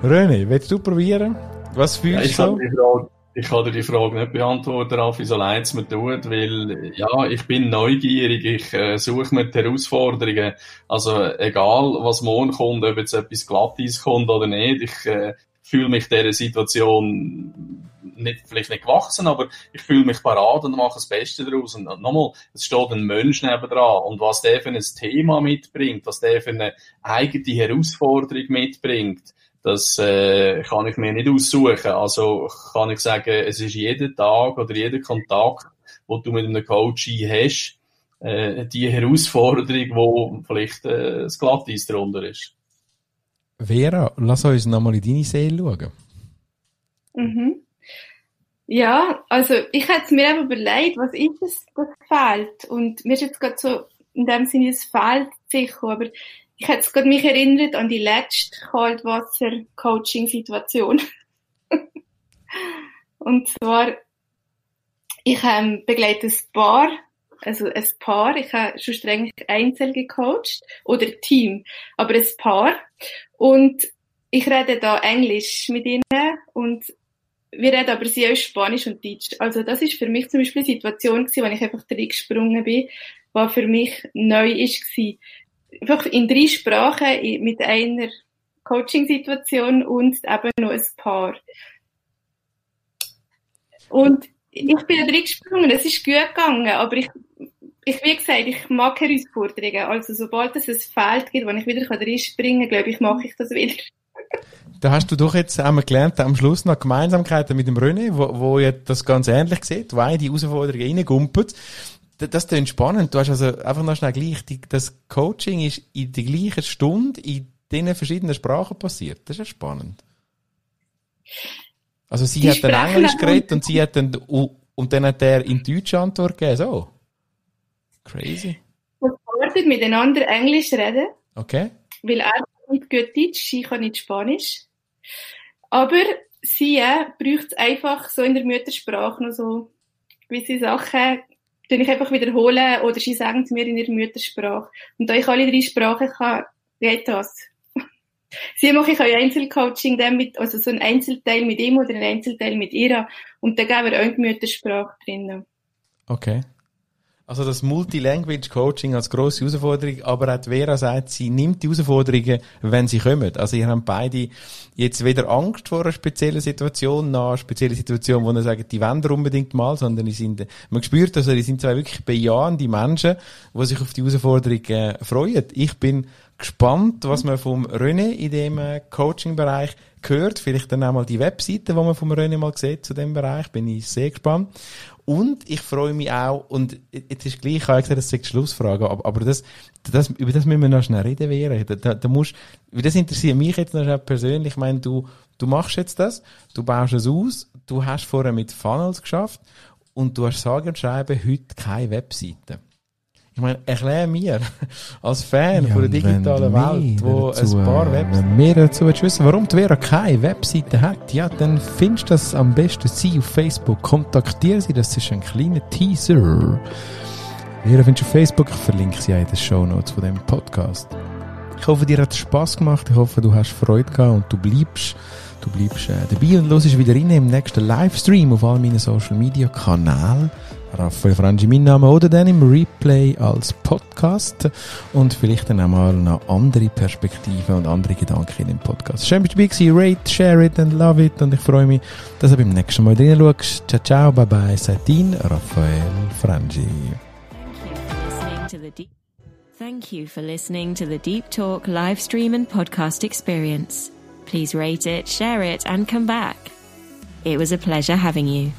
René, willst du probieren? Was fühlst ja, du so? Ich kann dir die Frage nicht beantworten, Raffi, so leid es mir tut, weil, ja, ich bin neugierig, ich äh, suche mir die Herausforderungen. Also, egal, was morgen kommt, ob jetzt etwas Glattis kommt oder nicht, ich äh, fühle mich dieser Situation nicht, vielleicht nicht gewachsen, aber ich fühle mich parat und mache das Beste daraus. Und nochmal, es steht ein Mensch nebendran und was der für ein Thema mitbringt, was der für eine eigene Herausforderung mitbringt, Das äh, kann ich mir nicht aussuchen. Also kann ich sagen, es ist jeden Tag oder jeder Kontakt, wo du mit einem Coach hast, äh, die Herausforderung, wo vielleicht äh, das Glatteis darunter ist. Vera, lass uns nochmal in deine Seele schauen. Mhm. Ja, also ich hätte mir eben überlegt, was ist es, das fehlt? Und mir ist jetzt gerade so in dem Sinne, es fehlt sicher, aber ich hätte gerade mich erinnert an die letzte Kaltwasser-Coaching-Situation. Und zwar, ich ähm, begleite ein Paar, also ein Paar, ich habe schon streng einzeln gecoacht, oder Team, aber ein Paar. Und ich rede da Englisch mit ihnen und wir reden aber sie auch Spanisch und Deutsch. Also das ist für mich zum Beispiel eine Situation gewesen, wenn ich einfach reingesprungen bin, was für mich neu ist. Einfach in drei Sprachen mit einer Coaching-Situation und eben noch ein Paar. Und ich bin da reingesprungen, es ist gut gegangen, aber ich, ich, wie gesagt, ich mag Herausforderungen. Also sobald es ein Feld gibt, wo ich wieder reinspringen kann, glaube ich, mache ich das wieder. Da hast du doch jetzt einmal gelernt, am Schluss noch Gemeinsamkeiten mit dem René, wo, wo ja das ganz ähnlich sieht, wo die Herausforderungen reingumpen. Das, das klingt spannend. Du hast also einfach noch schnell gleich, die, das Coaching ist in der gleichen Stunde in diesen verschiedenen Sprachen passiert. Das ist ja spannend. Also sie die hat dann Englisch geredet und sie hat dann, und dann hat er in Deutsch Antwort gegeben, so. Crazy. Wir wollten miteinander Englisch reden. Okay. Weil er nicht gut Deutsch, sie kann nicht Spanisch. Aber sie äh, braucht es einfach so in der Muttersprache noch so gewisse Sachen, die ich einfach wiederholen oder sie sagen es mir in ihrer Muttersprache. Und da ich alle drei Sprachen kann, geht das. Sie mache ich auch Einzelcoaching, dann also so ein Einzelteil mit ihm oder ein Einzelteil mit ihr. Und dann geben wir auch die Muttersprache drinnen. Okay. Also das Multilanguage Coaching als grosse Herausforderung, aber auch Vera sagt, sie nimmt die Herausforderungen, wenn sie kommen. Also ihr habt beide jetzt weder Angst vor einer speziellen Situation, nach einer speziellen Situation, wo ihr sagt, die wollen unbedingt mal, sondern die sind, man spürt also, die sind zwei wirklich bejahende Menschen, die sich auf die Herausforderungen freuen. Ich bin gespannt, was man vom René in dem äh, Coaching-Bereich hört. Vielleicht dann auch mal die Webseite, wo man vom René mal sieht zu dem Bereich. Bin ich sehr gespannt. Und ich freue mich auch, und jetzt ist gleich, ich habe gesagt, das ist die Schlussfrage, aber, das, das, über das müssen wir noch schnell reden werden. Da, da, da musst, das interessiert mich jetzt noch persönlich. Ich meine, du, du machst jetzt das, du baust es aus, du hast vorher mit Funnels geschafft und du hast sagen und schreiben heute keine Webseite. Ich meine, erklär mir, als Fan ja, von der digitalen Welt, wo dazu, ein paar Webseiten... Wenn mehr dazu wissen, warum die Vera keine Webseite hat, ja, dann findest du das am besten sie auf Facebook. Kontaktiere sie, das ist ein kleiner Teaser. Vera findest du auf Facebook, ich verlinke sie in den Show Notes von dem Podcast. Ich hoffe, dir hat es Spass gemacht, ich hoffe, du hast Freude gehabt und du bleibst Du bleibst äh, dabei und hörst wieder rein im nächsten Livestream auf all meinen Social Media Kanälen. Raphael Frangi, mein Name, oder dann im Replay als Podcast und vielleicht dann auch mal noch andere Perspektiven und andere Gedanken in dem Podcast. Schön, dass du dabei gewesen. Rate, share it and love it und ich freue mich, dass du beim nächsten Mal drin schaust. Ciao, ciao, bye bye, Satin, Raphael Frangi. Thank you for listening to the Deep Talk live stream and podcast experience. Please rate it, share it, and come back. It was a pleasure having you.